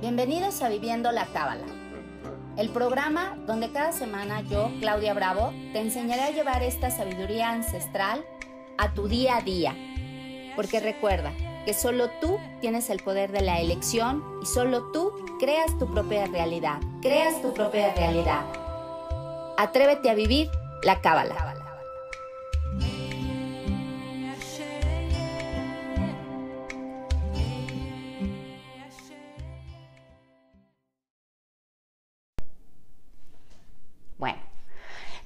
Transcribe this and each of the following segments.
Bienvenidos a Viviendo la Cábala, el programa donde cada semana yo, Claudia Bravo, te enseñaré a llevar esta sabiduría ancestral a tu día a día. Porque recuerda que solo tú tienes el poder de la elección y solo tú creas tu propia realidad. Creas tu propia realidad. Atrévete a vivir la Cábala.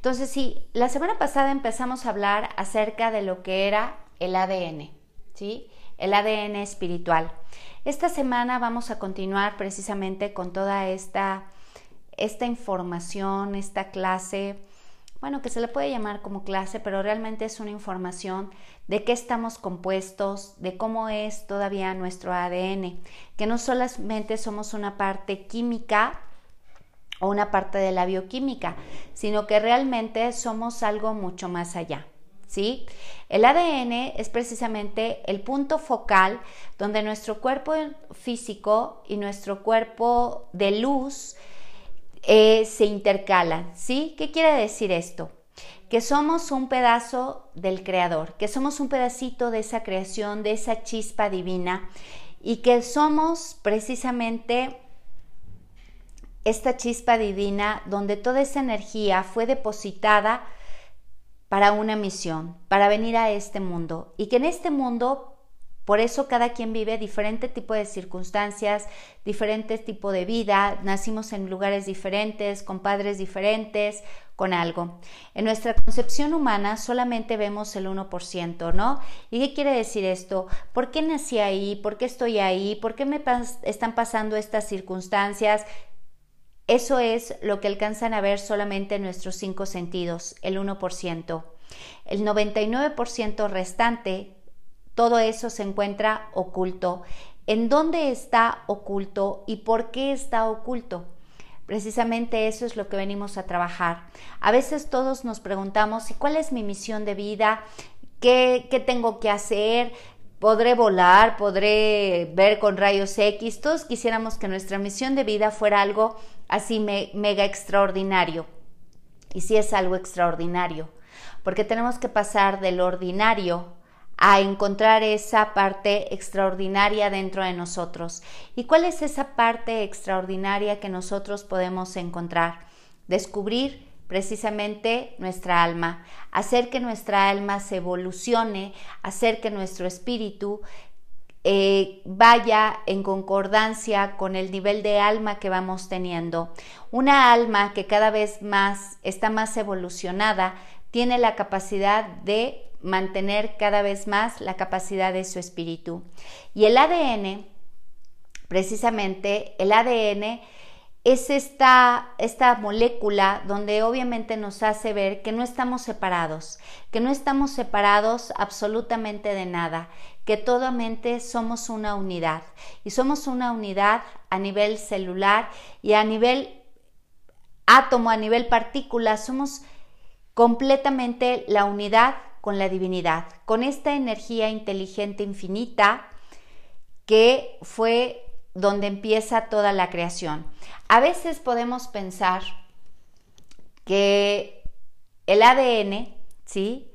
Entonces sí, la semana pasada empezamos a hablar acerca de lo que era el ADN, ¿sí? El ADN espiritual. Esta semana vamos a continuar precisamente con toda esta, esta información, esta clase, bueno, que se le puede llamar como clase, pero realmente es una información de qué estamos compuestos, de cómo es todavía nuestro ADN, que no solamente somos una parte química, una parte de la bioquímica, sino que realmente somos algo mucho más allá. ¿Sí? El ADN es precisamente el punto focal donde nuestro cuerpo físico y nuestro cuerpo de luz eh, se intercalan. ¿Sí? ¿Qué quiere decir esto? Que somos un pedazo del Creador, que somos un pedacito de esa creación, de esa chispa divina y que somos precisamente esta chispa divina donde toda esa energía fue depositada para una misión, para venir a este mundo y que en este mundo por eso cada quien vive diferente tipo de circunstancias, diferente tipo de vida, nacimos en lugares diferentes, con padres diferentes, con algo. En nuestra concepción humana solamente vemos el 1%, ¿no? ¿Y qué quiere decir esto? ¿Por qué nací ahí? ¿Por qué estoy ahí? ¿Por qué me están pasando estas circunstancias? Eso es lo que alcanzan a ver solamente nuestros cinco sentidos, el 1%. El 99% restante, todo eso se encuentra oculto. ¿En dónde está oculto y por qué está oculto? Precisamente eso es lo que venimos a trabajar. A veces todos nos preguntamos, ¿y cuál es mi misión de vida? ¿Qué, qué tengo que hacer? Podré volar, podré ver con rayos X. Todos quisiéramos que nuestra misión de vida fuera algo así mega extraordinario. Y sí es algo extraordinario, porque tenemos que pasar del ordinario a encontrar esa parte extraordinaria dentro de nosotros. ¿Y cuál es esa parte extraordinaria que nosotros podemos encontrar? Descubrir precisamente nuestra alma, hacer que nuestra alma se evolucione, hacer que nuestro espíritu eh, vaya en concordancia con el nivel de alma que vamos teniendo. Una alma que cada vez más está más evolucionada tiene la capacidad de mantener cada vez más la capacidad de su espíritu. Y el ADN, precisamente, el ADN es esta, esta molécula donde obviamente nos hace ver que no estamos separados, que no estamos separados absolutamente de nada, que totalmente somos una unidad. Y somos una unidad a nivel celular y a nivel átomo, a nivel partícula, somos completamente la unidad con la divinidad, con esta energía inteligente infinita que fue donde empieza toda la creación. A veces podemos pensar que el ADN, ¿sí?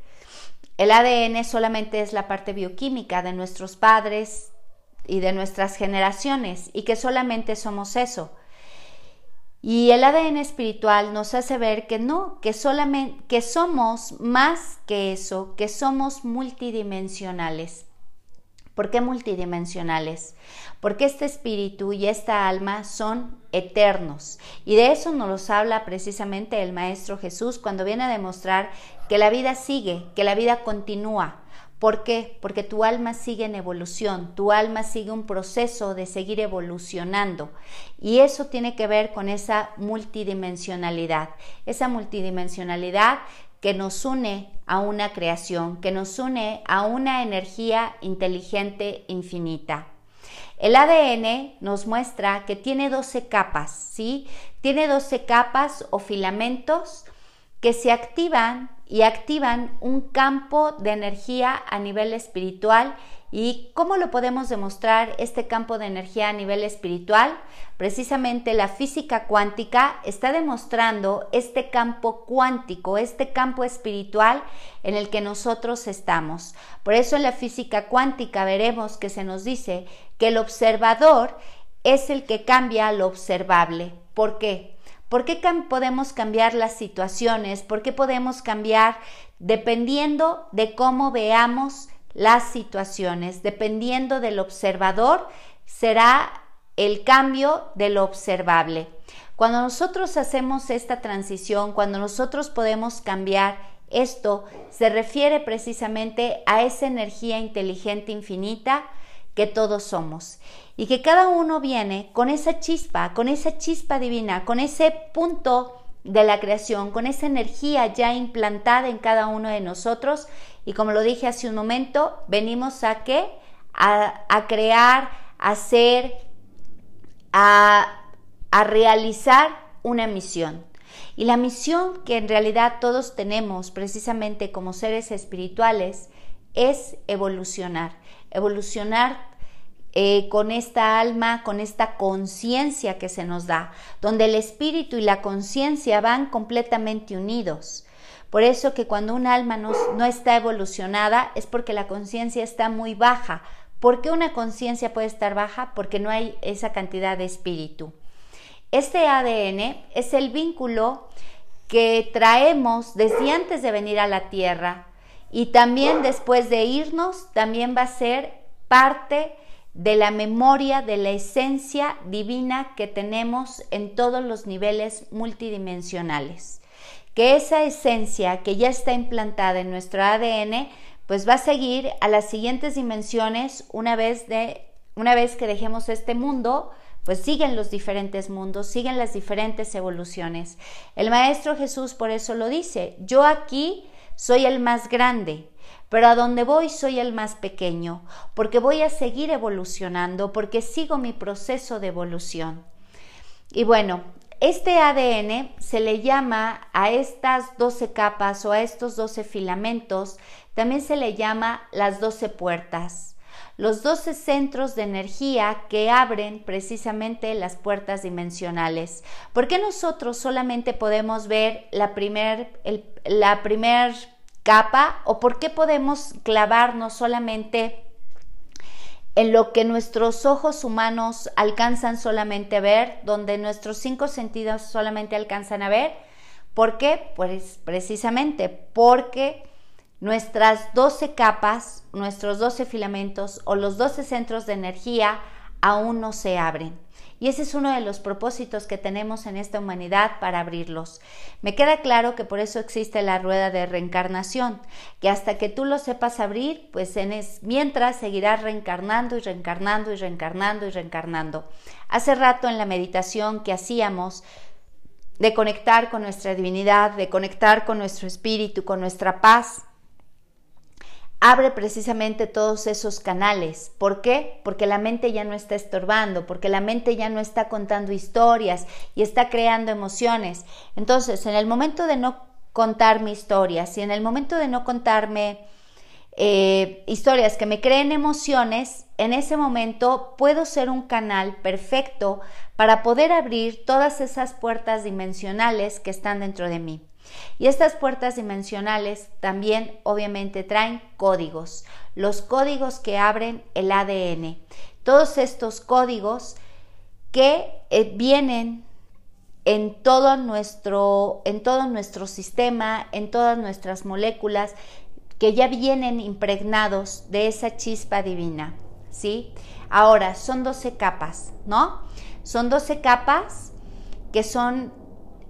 El ADN solamente es la parte bioquímica de nuestros padres y de nuestras generaciones y que solamente somos eso. Y el ADN espiritual nos hace ver que no, que solamente que somos más que eso, que somos multidimensionales. ¿Por qué multidimensionales? Porque este espíritu y esta alma son eternos. Y de eso nos habla precisamente el Maestro Jesús cuando viene a demostrar que la vida sigue, que la vida continúa. ¿Por qué? Porque tu alma sigue en evolución, tu alma sigue un proceso de seguir evolucionando. Y eso tiene que ver con esa multidimensionalidad. Esa multidimensionalidad que nos une a una creación, que nos une a una energía inteligente infinita. El ADN nos muestra que tiene 12 capas, ¿sí? Tiene 12 capas o filamentos que se activan y activan un campo de energía a nivel espiritual. ¿Y cómo lo podemos demostrar este campo de energía a nivel espiritual? Precisamente la física cuántica está demostrando este campo cuántico, este campo espiritual en el que nosotros estamos. Por eso en la física cuántica veremos que se nos dice que el observador es el que cambia lo observable. ¿Por qué? ¿Por qué podemos cambiar las situaciones? ¿Por qué podemos cambiar dependiendo de cómo veamos las situaciones? Dependiendo del observador, será el cambio de lo observable. Cuando nosotros hacemos esta transición, cuando nosotros podemos cambiar esto, se refiere precisamente a esa energía inteligente infinita que todos somos y que cada uno viene con esa chispa, con esa chispa divina, con ese punto de la creación, con esa energía ya implantada en cada uno de nosotros y como lo dije hace un momento, venimos a qué? A, crear, a hacer, a, a realizar una misión. Y la misión que en realidad todos tenemos precisamente como seres espirituales es evolucionar, evolucionar eh, con esta alma, con esta conciencia que se nos da, donde el espíritu y la conciencia van completamente unidos. Por eso que cuando un alma no, no está evolucionada es porque la conciencia está muy baja. ¿Por qué una conciencia puede estar baja? Porque no hay esa cantidad de espíritu. Este ADN es el vínculo que traemos desde antes de venir a la Tierra y también después de irnos, también va a ser parte de la memoria, de la esencia divina que tenemos en todos los niveles multidimensionales. Que esa esencia que ya está implantada en nuestro ADN, pues va a seguir a las siguientes dimensiones una vez de una vez que dejemos este mundo, pues siguen los diferentes mundos, siguen las diferentes evoluciones. El maestro Jesús por eso lo dice, yo aquí soy el más grande, pero a donde voy soy el más pequeño, porque voy a seguir evolucionando, porque sigo mi proceso de evolución. Y bueno, este ADN se le llama a estas 12 capas o a estos 12 filamentos, también se le llama las 12 puertas, los 12 centros de energía que abren precisamente las puertas dimensionales. ¿Por qué nosotros solamente podemos ver la primer, la primer capa o por qué podemos clavarnos solamente en lo que nuestros ojos humanos alcanzan solamente a ver, donde nuestros cinco sentidos solamente alcanzan a ver. ¿Por qué? Pues precisamente porque nuestras 12 capas, nuestros 12 filamentos o los 12 centros de energía aún no se abren. Y ese es uno de los propósitos que tenemos en esta humanidad para abrirlos. Me queda claro que por eso existe la rueda de reencarnación, que hasta que tú lo sepas abrir, pues en mientras seguirás reencarnando y reencarnando y reencarnando y reencarnando. Hace rato en la meditación que hacíamos, de conectar con nuestra divinidad, de conectar con nuestro espíritu, con nuestra paz, abre precisamente todos esos canales. ¿Por qué? Porque la mente ya no está estorbando, porque la mente ya no está contando historias y está creando emociones. Entonces, en el momento de no contarme historias y en el momento de no contarme eh, historias que me creen emociones, en ese momento puedo ser un canal perfecto para poder abrir todas esas puertas dimensionales que están dentro de mí. Y estas puertas dimensionales también obviamente traen códigos, los códigos que abren el ADN. Todos estos códigos que eh, vienen en todo nuestro en todo nuestro sistema, en todas nuestras moléculas que ya vienen impregnados de esa chispa divina, ¿sí? Ahora, son 12 capas, ¿no? Son 12 capas que son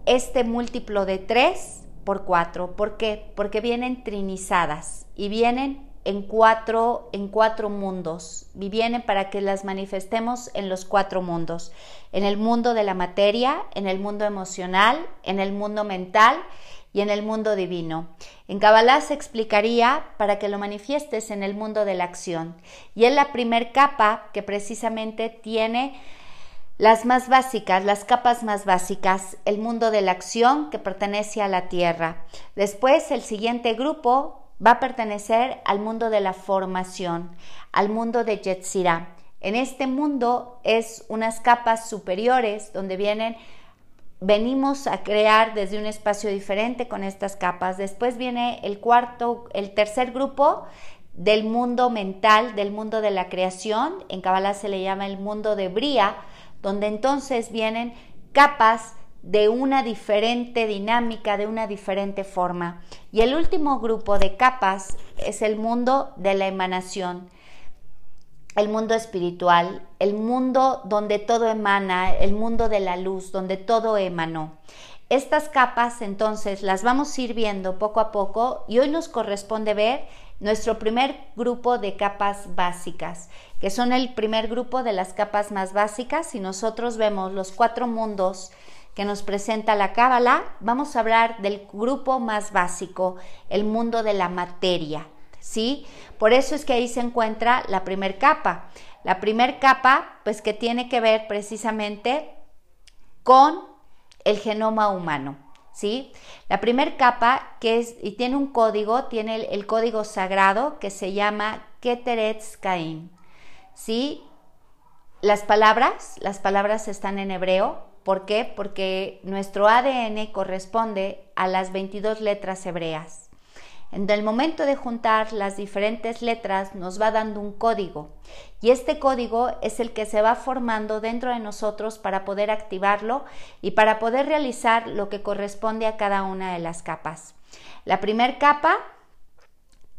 este múltiplo de 3 por 4. ¿Por qué? Porque vienen trinizadas y vienen en cuatro, en cuatro mundos y vienen para que las manifestemos en los cuatro mundos. En el mundo de la materia, en el mundo emocional, en el mundo mental y en el mundo divino. En Kabbalah se explicaría para que lo manifiestes en el mundo de la acción. Y es la primer capa que precisamente tiene Las más básicas, las capas más básicas, el mundo de la acción que pertenece a la Tierra. Después, el siguiente grupo va a pertenecer al mundo de la formación, al mundo de Yetzirah. En este mundo es unas capas superiores donde vienen venimos a crear desde un espacio diferente con estas capas. Después viene el cuarto, el tercer grupo del mundo mental, del mundo de la creación. En Kabbalah se le llama el mundo de Bria, donde entonces vienen capas de una diferente dinámica, de una diferente forma. Y el último grupo de capas es el mundo de la emanación, el mundo espiritual, el mundo donde todo emana, el mundo de la luz, donde todo emanó. Estas capas entonces las vamos a ir viendo poco a poco y hoy nos corresponde ver nuestro primer grupo de capas básicas, que son el primer grupo de las capas más básicas. Si nosotros vemos los cuatro mundos que nos presenta la Cábala, vamos a hablar del grupo más básico, el mundo de la materia. ¿Sí? Por eso es que ahí se encuentra la primer capa. La primer capa, pues que tiene que ver precisamente con el genoma humano. ¿sí? La primera capa, que es, y tiene un código, tiene el, código sagrado que se llama Keteretz Caim, ¿sí? Las palabras, las palabras están en hebreo, ¿por qué? Porque nuestro ADN corresponde a las 22 letras hebreas. En el momento de juntar las diferentes letras nos va dando un código y este código es el que se va formando dentro de nosotros para poder activarlo y para poder realizar lo que corresponde a cada una de las capas. La primera capa,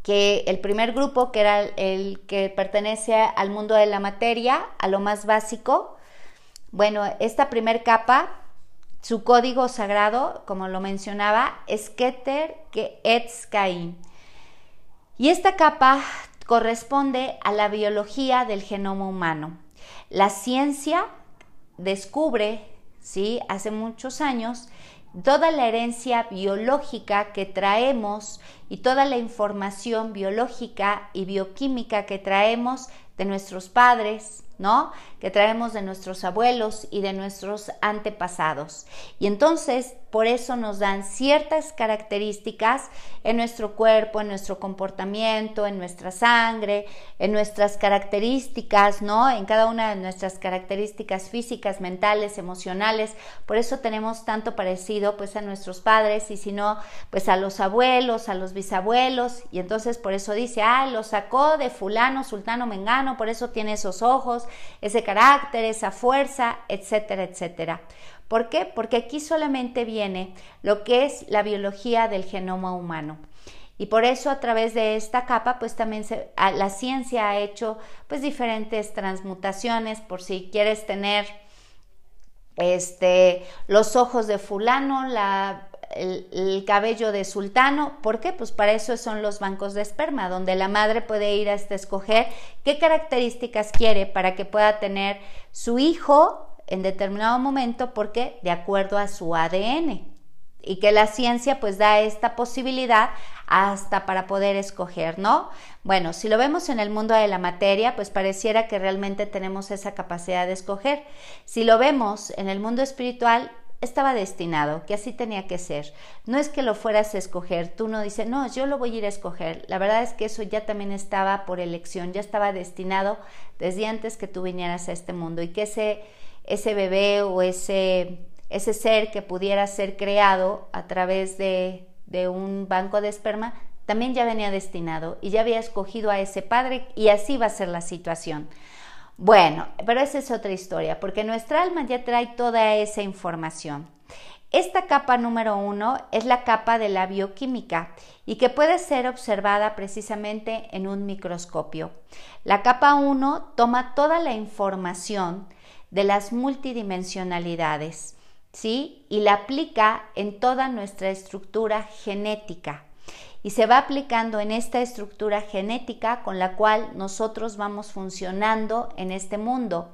que el primer grupo, que era el que pertenece al mundo de la materia, a lo más básico, bueno, esta primera capa su código sagrado, como lo mencionaba, es Keter Etz Y esta capa corresponde a la biología del genoma humano. La ciencia descubre, ¿sí? hace muchos años, toda la herencia biológica que traemos y toda la información biológica y bioquímica que traemos de nuestros padres, ¿no? Que traemos de nuestros abuelos y de nuestros antepasados. Y entonces, por eso nos dan ciertas características en nuestro cuerpo, en nuestro comportamiento, en nuestra sangre, en nuestras características, ¿no? En cada una de nuestras características físicas, mentales, emocionales. Por eso tenemos tanto parecido pues a nuestros padres y si no, pues a los abuelos, a los bisabuelos. Y entonces por eso dice, ah, lo sacó de fulano, sultano, mengano, por eso tiene esos ojos, ese carácter, esa fuerza, etcétera, etcétera. ¿Por qué? Porque aquí solamente viene lo que es la biología del genoma humano. Y por eso a través de esta capa, pues también la ciencia ha hecho pues diferentes transmutaciones por si quieres tener este, los ojos de fulano, la el, cabello de sultano. ¿Por qué? Pues para eso son los bancos de esperma, donde la madre puede ir hasta escoger qué características quiere para que pueda tener su hijo en determinado momento, porque de acuerdo a su ADN. Y que la ciencia pues da esta posibilidad hasta para poder escoger, ¿no? Bueno, si lo vemos en el mundo de la materia, pues pareciera que realmente tenemos esa capacidad de escoger. Si lo vemos en el mundo espiritual, estaba destinado, que así tenía que ser. No es que lo fueras a escoger, tú no dices, no, yo lo voy a ir a escoger. La verdad es que eso ya también estaba por elección, ya estaba destinado desde antes que tú vinieras a este mundo y que ese, ese bebé o ese, ese ser que pudiera ser creado a través de, de un banco de esperma, también ya venía destinado y ya había escogido a ese padre y así va a ser la situación. Bueno, pero esa es otra historia, porque nuestra alma ya trae toda esa información. Esta capa número uno es la capa de la bioquímica y que puede ser observada precisamente en un microscopio. La capa 1 toma toda la información de las multidimensionalidades, ¿sí? Y la aplica en toda nuestra estructura genética y se va aplicando en esta estructura genética con la cual nosotros vamos funcionando en este mundo.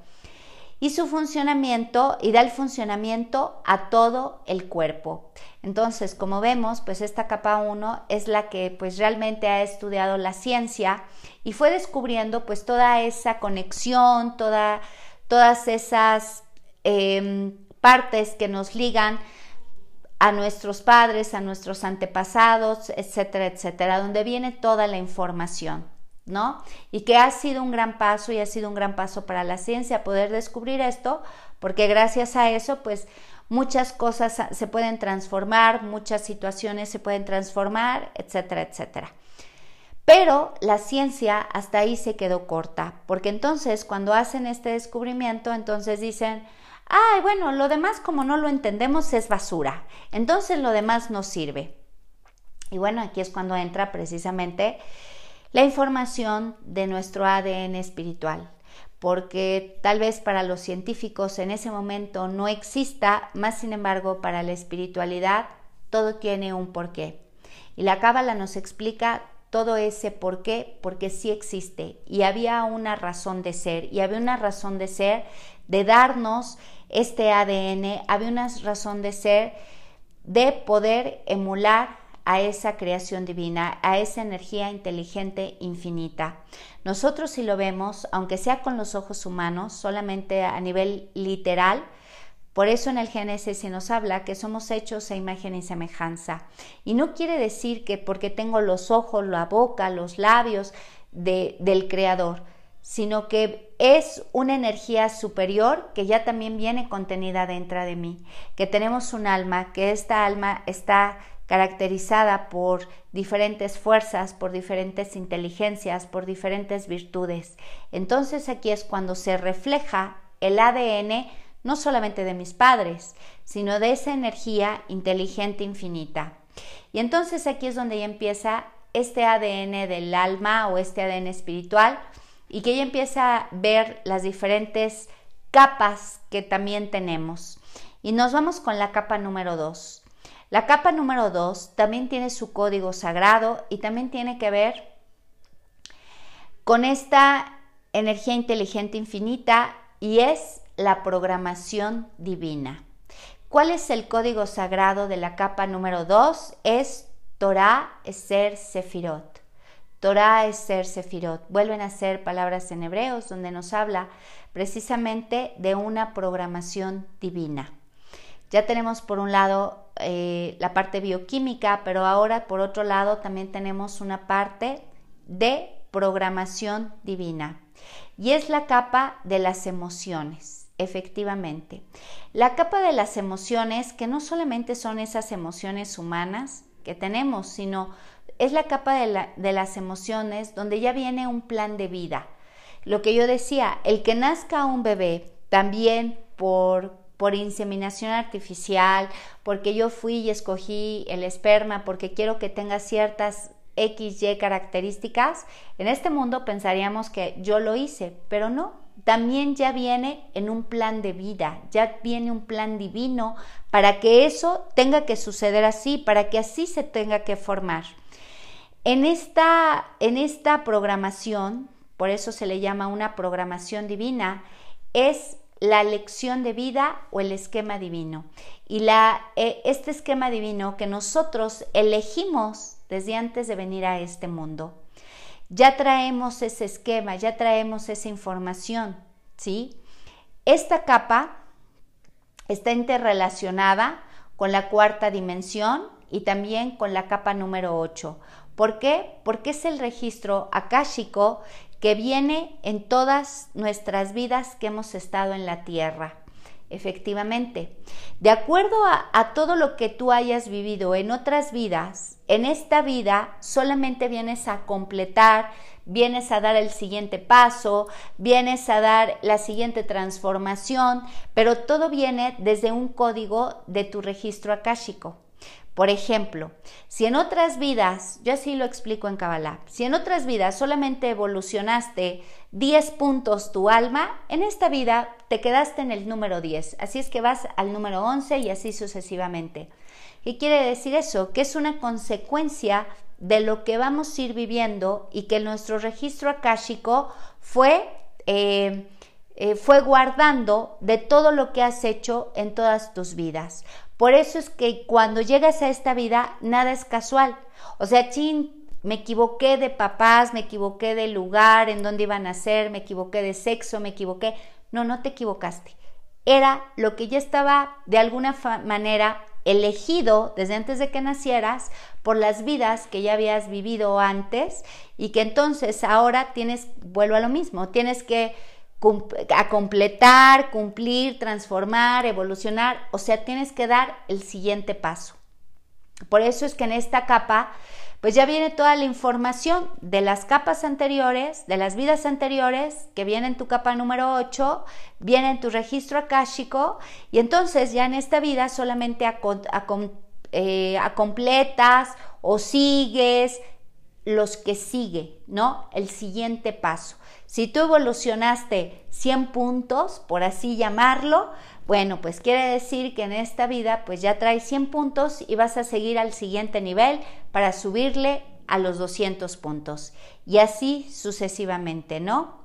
Y su funcionamiento y da el funcionamiento a todo el cuerpo. Entonces, como vemos, pues esta capa 1 es la que pues realmente ha estudiado la ciencia y fue descubriendo pues toda esa conexión, toda, todas esas em, partes que nos ligan a nuestros padres, a nuestros antepasados, etcétera, etcétera, donde viene toda la información, ¿no? Y que ha sido un gran paso y ha sido un gran paso para la ciencia poder descubrir esto, porque gracias a eso, pues muchas cosas se pueden transformar, muchas situaciones se pueden transformar, etcétera, etcétera. Pero la ciencia hasta ahí se quedó corta, porque entonces cuando hacen este descubrimiento, entonces dicen, ay, bueno, lo demás como no lo entendemos es basura, entonces lo demás no sirve. Y bueno, aquí es cuando entra precisamente la información de nuestro ADN espiritual, porque tal vez para los científicos en ese momento no exista, más sin embargo para la espiritualidad todo tiene un porqué. Y la Cábala nos explica todo ese por qué, porque sí existe y había una razón de ser y había una razón de ser de darnos este ADN, había una razón de ser de poder emular a esa creación divina, a esa energía inteligente infinita. Nosotros si lo vemos, aunque sea con los ojos humanos, solamente a nivel literal, por eso en el Génesis se nos habla que somos hechos a imagen y semejanza. Y no quiere decir que porque tengo los ojos, la boca, los labios del Creador, sino que es una energía superior que ya también viene contenida dentro de mí, que tenemos un alma, que esta alma está caracterizada por diferentes fuerzas, por diferentes inteligencias, por diferentes virtudes. Entonces aquí es cuando se refleja el ADN no solamente de mis padres, sino de esa energía inteligente infinita. Y entonces aquí es donde ya empieza este ADN del alma o este ADN espiritual y que ella empieza a ver las diferentes capas que también tenemos. Y nos vamos con la capa número 2. La capa número 2 también tiene su código sagrado y también tiene que ver con esta energía inteligente infinita y es la programación divina. ¿Cuál es el código sagrado de la capa número 2? Es Torah Eser Sefirot. Torah Eser Sefirot. Vuelven a ser palabras en hebreos donde nos habla precisamente de una programación divina. Ya tenemos por un lado eh, la parte bioquímica, pero ahora por otro lado también tenemos una parte de programación divina. Y es la capa de las emociones efectivamente. La capa de las emociones, que no solamente son esas emociones humanas que tenemos, sino es la capa de, las emociones donde ya viene un plan de vida. Lo que yo decía, el que nazca un bebé también por, por inseminación artificial, porque yo fui y escogí el esperma, porque quiero que tenga ciertas XY características, en este mundo pensaríamos que yo lo hice, pero no, también ya viene en un plan de vida, ya viene un plan divino para que eso tenga que suceder así, para que así se tenga que formar. En esta, en esta programación, por eso se le llama una programación divina, es la lección de vida o el esquema divino. Y la, eh, este esquema divino que nosotros elegimos desde antes de venir a este mundo. Ya traemos ese esquema, ya traemos esa información, ¿sí? Esta capa está interrelacionada con la cuarta dimensión y también con la capa número 8. ¿Por qué? Porque es el registro akáshico que viene en todas nuestras vidas que hemos estado en la Tierra. Efectivamente, de acuerdo a, todo lo que tú hayas vivido en otras vidas, en esta vida solamente vienes a completar, vienes a dar el siguiente paso, vienes a dar la siguiente transformación, pero todo viene desde un código de tu registro akáshico. Por ejemplo, si en otras vidas, yo así lo explico en Kabbalah, si en otras vidas solamente evolucionaste 10 puntos tu alma, en esta vida te quedaste en el número 10, así es que vas al número 11 y así sucesivamente. ¿Qué quiere decir eso? Que es una consecuencia de lo que vamos a ir viviendo y que nuestro registro akáshico fue, eh, eh, fue guardando de todo lo que has hecho en todas tus vidas. Por eso es que cuando llegas a esta vida, nada es casual. O sea, chin, me equivoqué de papás, me equivoqué del lugar en donde iban a ser, me equivoqué de sexo, me equivoqué. No, no te equivocaste. era lo que ya estaba de alguna manera elegido desde antes de que nacieras por las vidas que ya habías vivido antes y que entonces ahora tienes, vuelvo a lo mismo, tienes que a completar, cumplir, transformar, evolucionar, o sea, tienes que dar el siguiente paso. Por eso es que en esta capa pues ya viene toda la información de las capas anteriores, de las vidas anteriores, que viene en tu capa número 8, viene en tu registro akáshico, y entonces ya en esta vida solamente eh, completas o sigues los que sigue, ¿no? El siguiente paso. Si tú evolucionaste 100 puntos, por así llamarlo, bueno, pues quiere decir que en esta vida pues ya traes 100 puntos y vas a seguir al siguiente nivel para subirle a los 200 puntos. Y así sucesivamente, ¿no?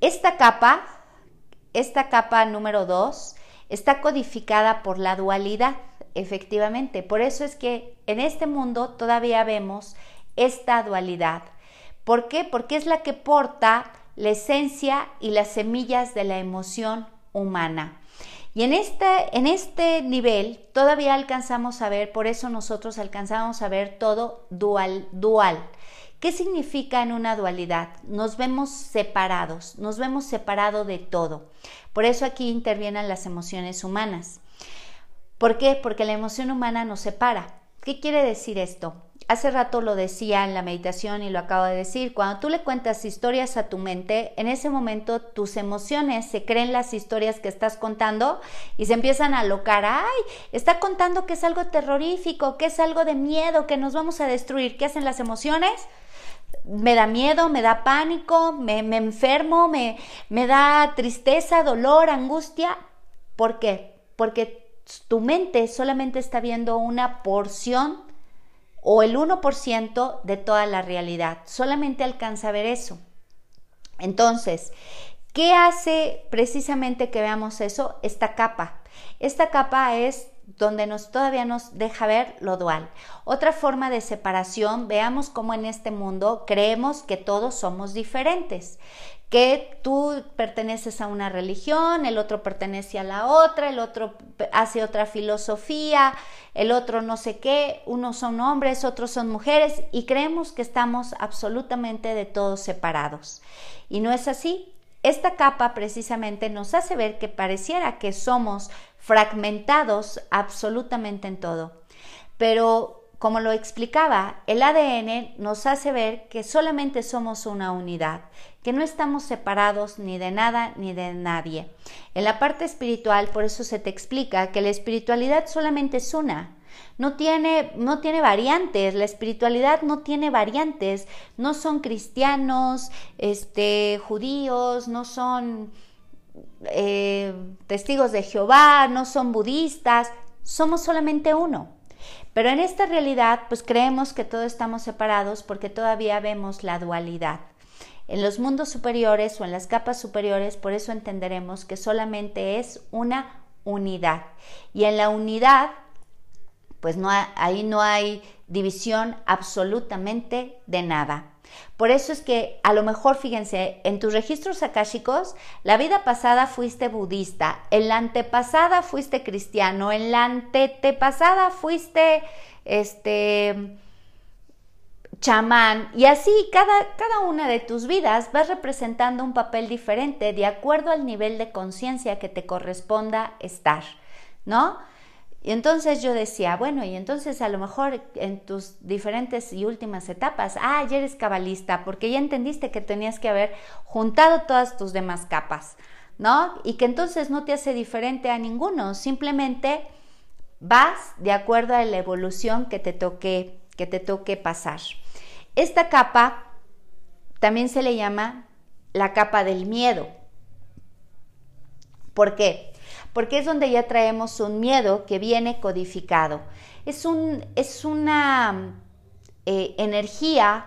Esta capa, esta capa número 2, está codificada por la dualidad, efectivamente. Por eso es que en este mundo todavía vemos esta dualidad. ¿Por qué? Porque es la que porta la esencia y las semillas de la emoción humana. Y en este, en este nivel todavía alcanzamos a ver, por eso nosotros alcanzamos a ver todo dual, dual. ¿Qué significa en una dualidad? Nos vemos separados, nos vemos separados de todo. Por eso aquí intervienen las emociones humanas. ¿Por qué? Porque la emoción humana nos separa. ¿Qué quiere decir esto? Hace rato lo decía en la meditación y lo acabo de decir, cuando tú le cuentas historias a tu mente, en ese momento tus emociones se creen las historias que estás contando y se empiezan a locar, ay, está contando que es algo terrorífico, que es algo de miedo, que nos vamos a destruir. ¿Qué hacen las emociones? me da miedo, me da pánico, me, me enfermo, me, me, da tristeza, dolor, angustia. ¿Por qué? Porque tu mente solamente está viendo una porción o el 1% de toda la realidad. Solamente alcanza a ver eso. Entonces, ¿qué hace precisamente que veamos eso? Esta capa. Esta capa es donde nos todavía nos deja ver lo dual. Otra forma de separación, veamos cómo en este mundo creemos que todos somos diferentes que tú perteneces a una religión, el otro pertenece a la otra, el otro hace otra filosofía, el otro no sé qué, unos son hombres, otros son mujeres y creemos que estamos absolutamente de todos separados. Y no es así. Esta capa precisamente nos hace ver que pareciera que somos fragmentados absolutamente en todo. Pero como lo explicaba, el ADN nos hace ver que solamente somos una unidad, que no estamos separados ni de nada ni de nadie. En la parte espiritual, por eso se te explica que la espiritualidad solamente es una. No tiene, no tiene variantes, la espiritualidad no tiene variantes, no son cristianos, este, judíos, no son eh, testigos de Jehová, no son budistas, somos solamente uno. Pero en esta realidad, pues creemos que todos estamos separados porque todavía vemos la dualidad. En los mundos superiores o en las capas superiores, por eso entenderemos que solamente es una unidad. Y en la unidad, pues no ahí no hay división absolutamente de nada. Por eso es que a lo mejor, fíjense, en tus registros akáshicos, la vida pasada fuiste budista, en la antepasada fuiste cristiano, en la antepasada fuiste este chamán y así cada, cada una de tus vidas vas representando un papel diferente de acuerdo al nivel de conciencia que te corresponda estar, ¿no? Y entonces yo decía, bueno, y entonces a lo mejor en tus diferentes y últimas etapas, ah, ya eres cabalista, porque ya entendiste que tenías que haber juntado todas tus demás capas, ¿no? Y que entonces no te hace diferente a ninguno, simplemente vas de acuerdo a la evolución que te toque, que te toque pasar. Esta capa también se le llama la capa del miedo. ¿Por qué? Porque es donde ya traemos un miedo que viene codificado. Es, un, es una eh, energía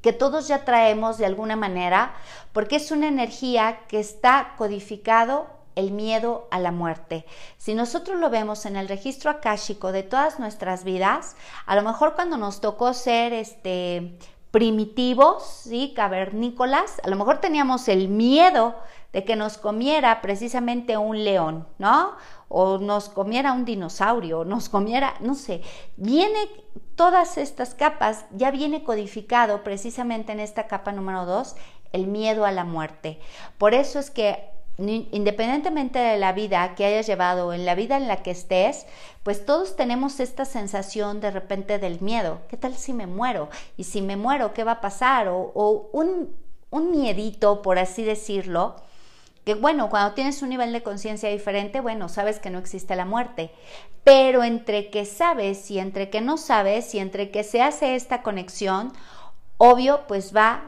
que todos ya traemos de alguna manera, porque es una energía que está codificado el miedo a la muerte. Si nosotros lo vemos en el registro akáshico de todas nuestras vidas, a lo mejor cuando nos tocó ser este primitivos, ¿sí? cavernícolas, a lo mejor teníamos el miedo de que nos comiera precisamente un león, ¿no? O nos comiera un dinosaurio, nos comiera, no sé, viene todas estas capas, ya viene codificado precisamente en esta capa número 2 el miedo a la muerte. Por eso es que independientemente de la vida que hayas llevado, en la vida en la que estés, pues todos tenemos esta sensación de repente del miedo. ¿Qué tal si me muero? Y si me muero, ¿qué va a pasar? O, un, un miedito, por así decirlo, que bueno, cuando tienes un nivel de conciencia diferente, bueno, sabes que no existe la muerte, pero entre que sabes y entre que no sabes y entre que se hace esta conexión, obvio, pues va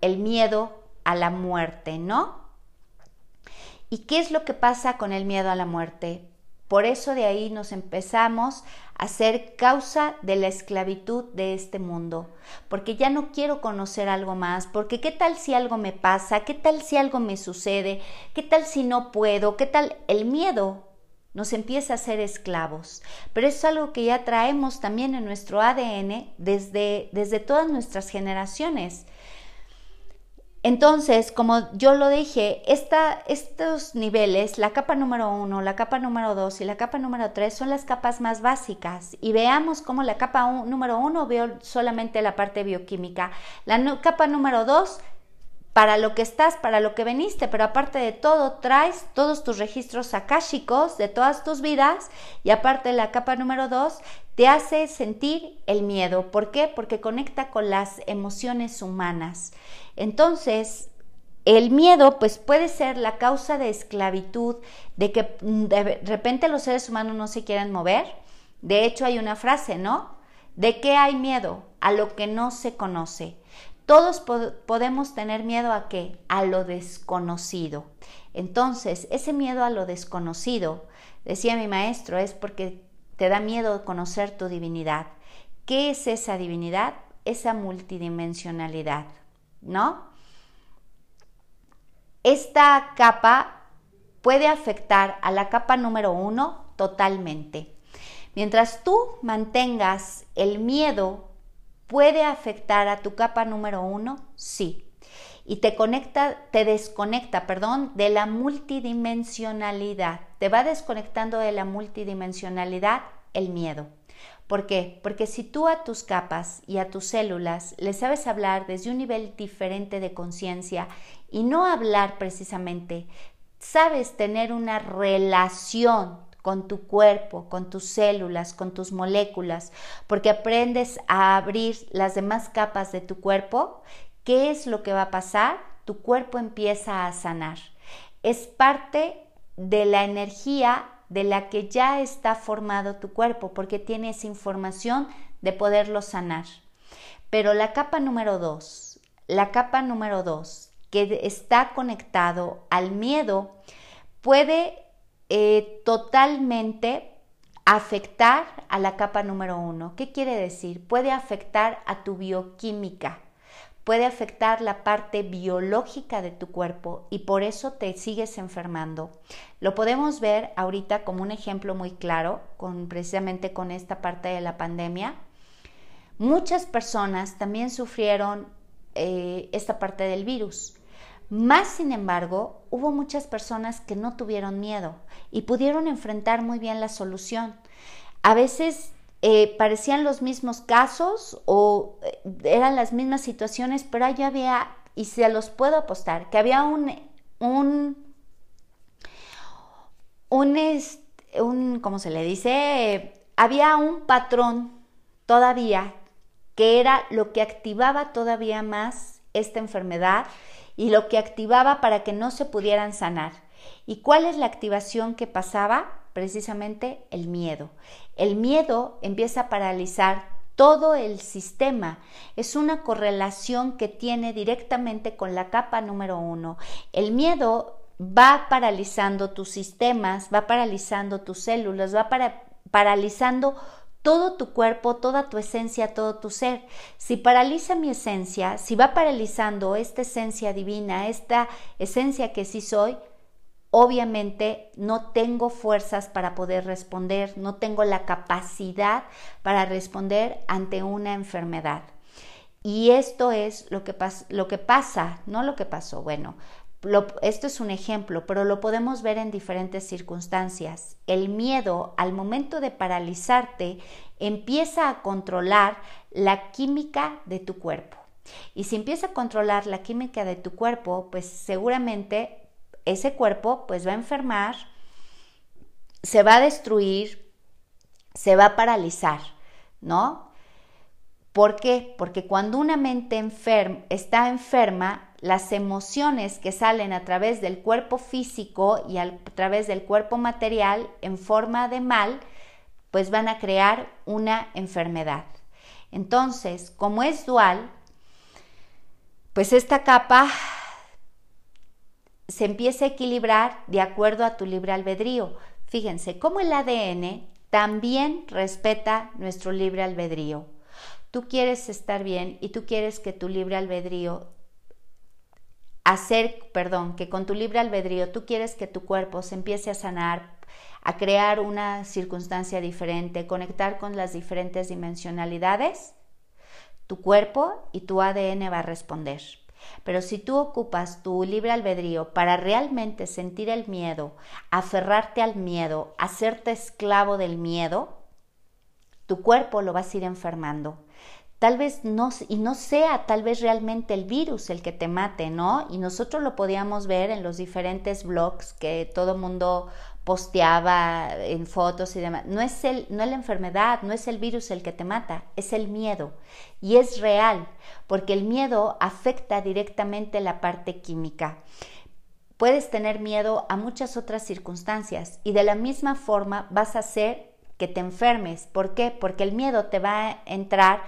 el miedo a la muerte, ¿no? ¿Y qué es lo que pasa con el miedo a la muerte? Por eso de ahí nos empezamos a ser causa de la esclavitud de este mundo, porque ya no quiero conocer algo más, porque qué tal si algo me pasa, qué tal si algo me sucede, qué tal si no puedo, qué tal el miedo nos empieza a ser esclavos. Pero es algo que ya traemos también en nuestro ADN desde, desde todas nuestras generaciones. Entonces, como yo lo dije, estos niveles, la capa número uno, la capa número dos y la capa número tres son las capas más básicas. Y veamos cómo la capa número uno veo solamente la parte bioquímica. La capa número dos para lo que estás, para lo que veniste, pero aparte de todo, traes todos tus registros akáshicos de todas tus vidas y aparte la capa número dos te hace sentir el miedo. ¿Por qué? Porque conecta con las emociones humanas. Entonces, el miedo pues puede ser la causa de esclavitud, de que de repente los seres humanos no se quieren mover. De hecho, hay una frase, ¿no? ¿De qué hay miedo? A lo que no se conoce. Todos podemos tener miedo a qué? A lo desconocido. Entonces, ese miedo a lo desconocido, decía mi maestro, es porque te da miedo conocer tu divinidad. ¿Qué es esa divinidad? Esa multidimensionalidad, ¿no? Esta capa puede afectar a la capa número uno totalmente. Mientras tú mantengas el miedo ¿Puede afectar a tu capa número uno? Sí. Y te conecta, te desconecta, perdón, de la multidimensionalidad. Te va desconectando de la multidimensionalidad el miedo. ¿Por qué? Porque si tú a tus capas y a tus células le sabes hablar desde un nivel diferente de conciencia y no hablar precisamente, sabes tener una relación con tu cuerpo, con tus células, con tus moléculas, porque aprendes a abrir las demás capas de tu cuerpo, ¿qué es lo que va a pasar? Tu cuerpo empieza a sanar. Es parte de la energía de la que ya está formado tu cuerpo, porque tienes información de poderlo sanar. Pero la capa número dos, la capa número dos, que está conectado al miedo, puede eh, totalmente afectar a la capa número uno. ¿Qué quiere decir? Puede afectar a tu bioquímica, puede afectar la parte biológica de tu cuerpo y por eso te sigues enfermando. Lo podemos ver ahorita como un ejemplo muy claro, con, precisamente con esta parte de la pandemia. Muchas personas también sufrieron eh, esta parte del virus más sin embargo, hubo muchas personas que no tuvieron miedo y pudieron enfrentar muy bien la solución. A veces eh, parecían los mismos casos o eh, eran las mismas situaciones, pero ahí había, y se los puedo apostar, que había un, un, un, un ¿cómo se le dice? había un patrón todavía que era lo que activaba todavía más esta enfermedad y lo que activaba para que no se pudieran sanar. ¿Y cuál es la activación que pasaba? Precisamente el miedo. El miedo empieza a paralizar todo el sistema. Es una correlación que tiene directamente con la capa número uno. El miedo va paralizando tus sistemas, va paralizando tus células, va paralizando todo tu cuerpo, toda tu esencia, todo tu ser. Si paraliza mi esencia, si va paralizando esta esencia divina, esta esencia que sí soy, obviamente no tengo fuerzas para poder responder, no tengo la capacidad para responder ante una enfermedad. Y esto es lo que, lo que pasa, no lo que pasó, bueno, esto es un ejemplo, pero lo podemos ver en diferentes circunstancias. El miedo al momento de paralizarte empieza a controlar la química de tu cuerpo. Y si empieza a controlar la química de tu cuerpo, pues seguramente ese cuerpo pues va a enfermar, se va a destruir, se va a paralizar, ¿no? ¿Por qué? Porque cuando una mente está enferma, las emociones que salen a través del cuerpo físico y a través del cuerpo material en forma de mal, pues van a crear una enfermedad. Entonces, como es dual, pues esta capa se empieza a equilibrar de acuerdo a tu libre albedrío. Fíjense, cómo el ADN también respeta nuestro libre albedrío. Tú quieres estar bien y tú quieres que tu libre albedrío hacer, perdón, que con tu libre albedrío tú quieres que tu cuerpo se empiece a sanar, a crear una circunstancia diferente, conectar con las diferentes dimensionalidades, tu cuerpo y tu ADN va a responder. Pero si tú ocupas tu libre albedrío para realmente sentir el miedo, aferrarte al miedo, hacerte esclavo del miedo, tu cuerpo lo vas a ir enfermando tal vez no, y no sea tal vez realmente el virus el que te mate, ¿no? Y nosotros lo podíamos ver en los diferentes blogs que todo mundo posteaba en fotos y demás. No es, el, no es la enfermedad, no es el virus el que te mata, es el miedo. Y es real, porque el miedo afecta directamente la parte química. Puedes tener miedo a muchas otras circunstancias y de la misma forma vas a hacer que te enfermes. ¿Por qué? Porque el miedo te va a entrar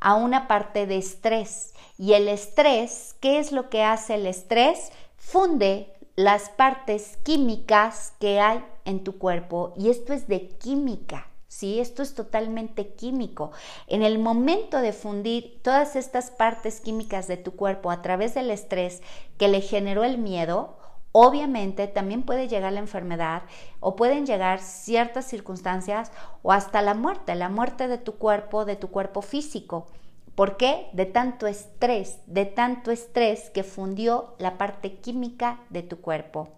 a una parte de estrés. Y el estrés, ¿qué es lo que hace el estrés? Funde las partes químicas que hay en tu cuerpo y esto es de química. ¿sí? Esto es totalmente químico. En el momento de fundir todas estas partes químicas de tu cuerpo a través del estrés que le generó el miedo, Obviamente también puede llegar la enfermedad o pueden llegar ciertas circunstancias o hasta la muerte, la muerte de tu cuerpo, de tu cuerpo físico. ¿Por qué? De tanto estrés, de tanto estrés que fundió la parte química de tu cuerpo.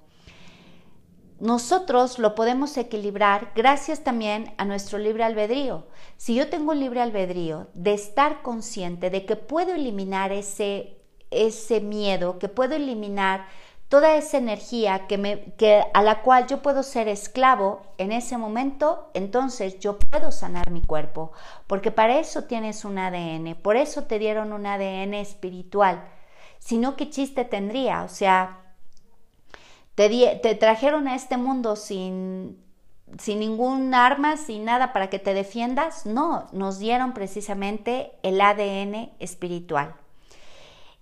Nosotros lo podemos equilibrar gracias también a nuestro libre albedrío. Si yo tengo un libre albedrío de estar consciente de que puedo eliminar ese, ese miedo, que puedo eliminar toda esa energía que me, que, a la cual yo puedo ser esclavo en ese momento, entonces yo puedo sanar mi cuerpo, porque para eso tienes un ADN, por eso te dieron un ADN espiritual. Si no, ¿qué chiste tendría? O sea, te, te trajeron a este mundo sin, sin ningún arma, sin nada para que te defiendas. No, nos dieron precisamente el ADN espiritual.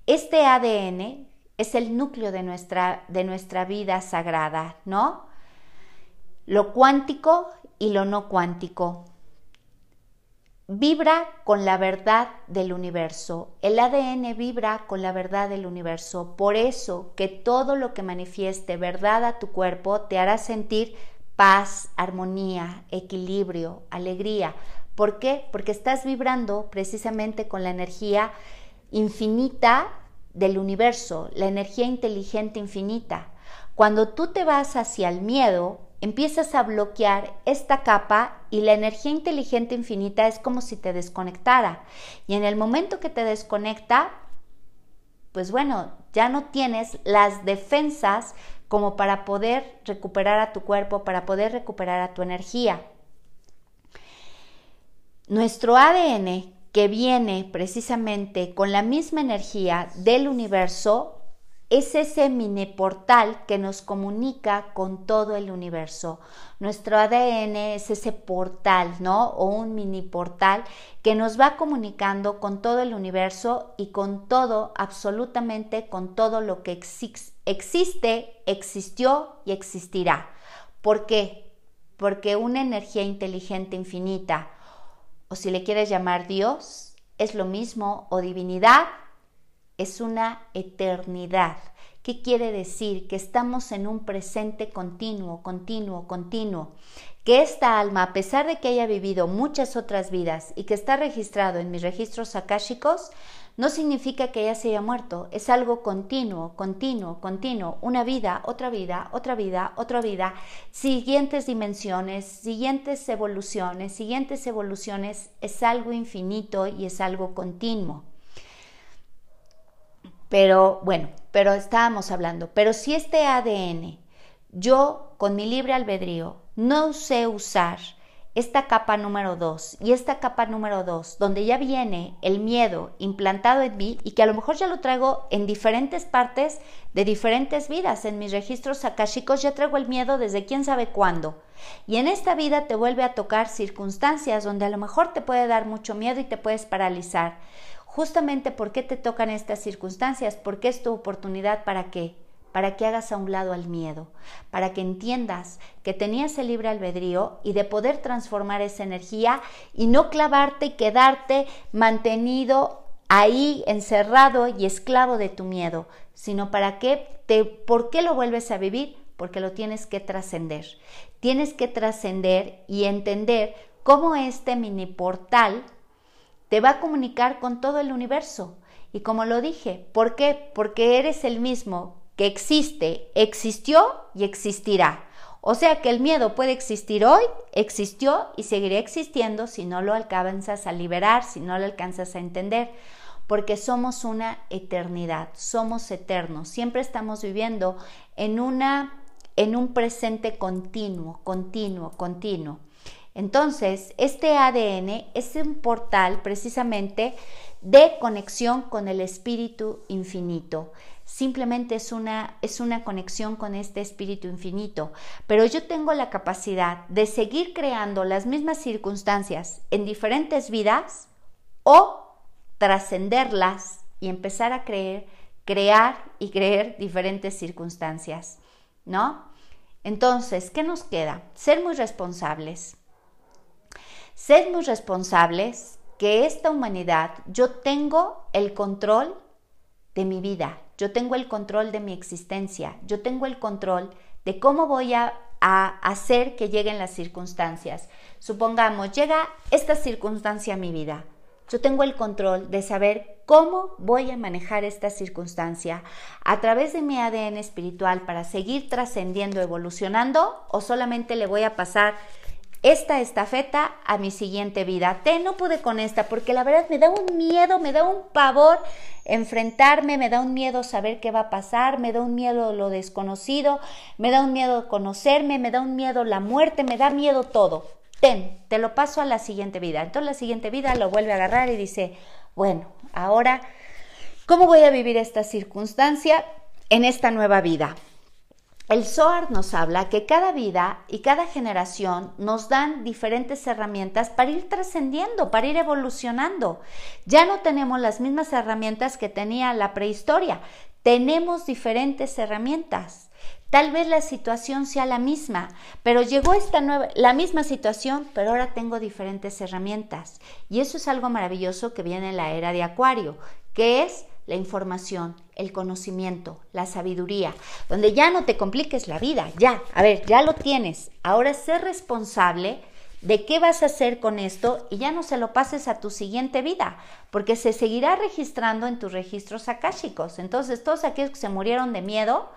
Este ADN es el núcleo de nuestra, de nuestra vida sagrada, ¿no? Lo cuántico y lo no cuántico. Vibra con la verdad del universo. El ADN vibra con la verdad del universo. Por eso que todo lo que manifieste verdad a tu cuerpo te hará sentir paz, armonía, equilibrio, alegría. ¿Por qué? Porque estás vibrando precisamente con la energía infinita del universo, la energía inteligente infinita. Cuando tú te vas hacia el miedo, empiezas a bloquear esta capa y la energía inteligente infinita es como si te desconectara. Y en el momento que te desconecta, pues bueno, ya no tienes las defensas como para poder recuperar a tu cuerpo, para poder recuperar a tu energía. Nuestro ADN que viene precisamente con la misma energía del universo, es ese mini portal que nos comunica con todo el universo. Nuestro ADN es ese portal, ¿no? O un mini portal que nos va comunicando con todo el universo y con todo, absolutamente con todo lo que existe, existió y existirá. ¿Por qué? Porque una energía inteligente infinita, o si le quieres llamar Dios, es lo mismo, o divinidad, es una eternidad. ¿Qué quiere decir? Que estamos en un presente continuo, continuo, continuo. Que esta alma, a pesar de que haya vivido muchas otras vidas y que está registrado en mis registros akáshicos, no significa que ya se haya muerto, es algo continuo, continuo, continuo, una vida, otra vida, otra vida, otra vida, siguientes dimensiones, siguientes evoluciones, siguientes evoluciones, es algo infinito y es algo continuo. Pero bueno, pero estábamos hablando, pero si este ADN yo con mi libre albedrío no sé usar esta capa número 2 y esta capa número 2, donde ya viene el miedo implantado en mí y que a lo mejor ya lo traigo en diferentes partes de diferentes vidas. En mis registros akashicos ya traigo el miedo desde quién sabe cuándo. Y en esta vida te vuelve a tocar circunstancias donde a lo mejor te puede dar mucho miedo y te puedes paralizar. Justamente por qué te tocan estas circunstancias, porque es tu oportunidad para qué? Para que hagas a un lado al miedo, para que entiendas que tenías el libre albedrío y de poder transformar esa energía y no clavarte y quedarte mantenido ahí encerrado y esclavo de tu miedo, sino para que te ¿por qué lo vuelves a vivir? Porque lo tienes que trascender. Tienes que trascender y entender cómo este mini portal te va a comunicar con todo el universo. Y como lo dije, ¿por qué? Porque eres el mismo que existe, existió y existirá. O sea que el miedo puede existir hoy, existió y seguirá existiendo si no lo alcanzas a liberar, si no lo alcanzas a entender, porque somos una eternidad, somos eternos, siempre estamos viviendo en una en un presente continuo, continuo, continuo. Entonces, este ADN es un portal precisamente de conexión con el espíritu infinito simplemente es una, es una conexión con este espíritu infinito. Pero yo tengo la capacidad de seguir creando las mismas circunstancias en diferentes vidas o trascenderlas y empezar a creer, crear y creer diferentes circunstancias, ¿no? Entonces, ¿qué nos queda? Ser muy responsables. Ser muy responsables que esta humanidad, yo tengo el control de mi vida, yo tengo el control de mi existencia, yo tengo el control de cómo voy a, hacer que lleguen las circunstancias. Supongamos, llega esta circunstancia a mi vida. Yo tengo el control de saber cómo voy a manejar esta circunstancia a través de mi ADN espiritual para seguir trascendiendo, evolucionando o solamente le voy a pasar esta estafeta a mi siguiente vida. Te no pude con esta porque la verdad me da un miedo, me da un pavor enfrentarme, me da un miedo saber qué va a pasar, me da un miedo lo desconocido, me da un miedo conocerme, me da un miedo la muerte, me da miedo todo. Ten, te lo paso a la siguiente vida. Entonces la siguiente vida lo vuelve a agarrar y dice, bueno, ahora, ¿cómo voy a vivir esta circunstancia en esta nueva vida? El Zohar nos habla que cada vida y cada generación nos dan diferentes herramientas para ir trascendiendo, para ir evolucionando. Ya no tenemos las mismas herramientas que tenía la prehistoria, tenemos diferentes herramientas. Tal vez la situación sea la misma, pero llegó esta nueva, la misma situación, pero ahora tengo diferentes herramientas. Y eso es algo maravilloso que viene en la era de Acuario, que es la información, el conocimiento, la sabiduría, donde ya no te compliques la vida, ya, a ver, ya lo tienes. Ahora sé responsable de qué vas a hacer con esto y ya no se lo pases a tu siguiente vida, porque se seguirá registrando en tus registros akáshicos. Entonces, todos aquellos que se murieron de miedo,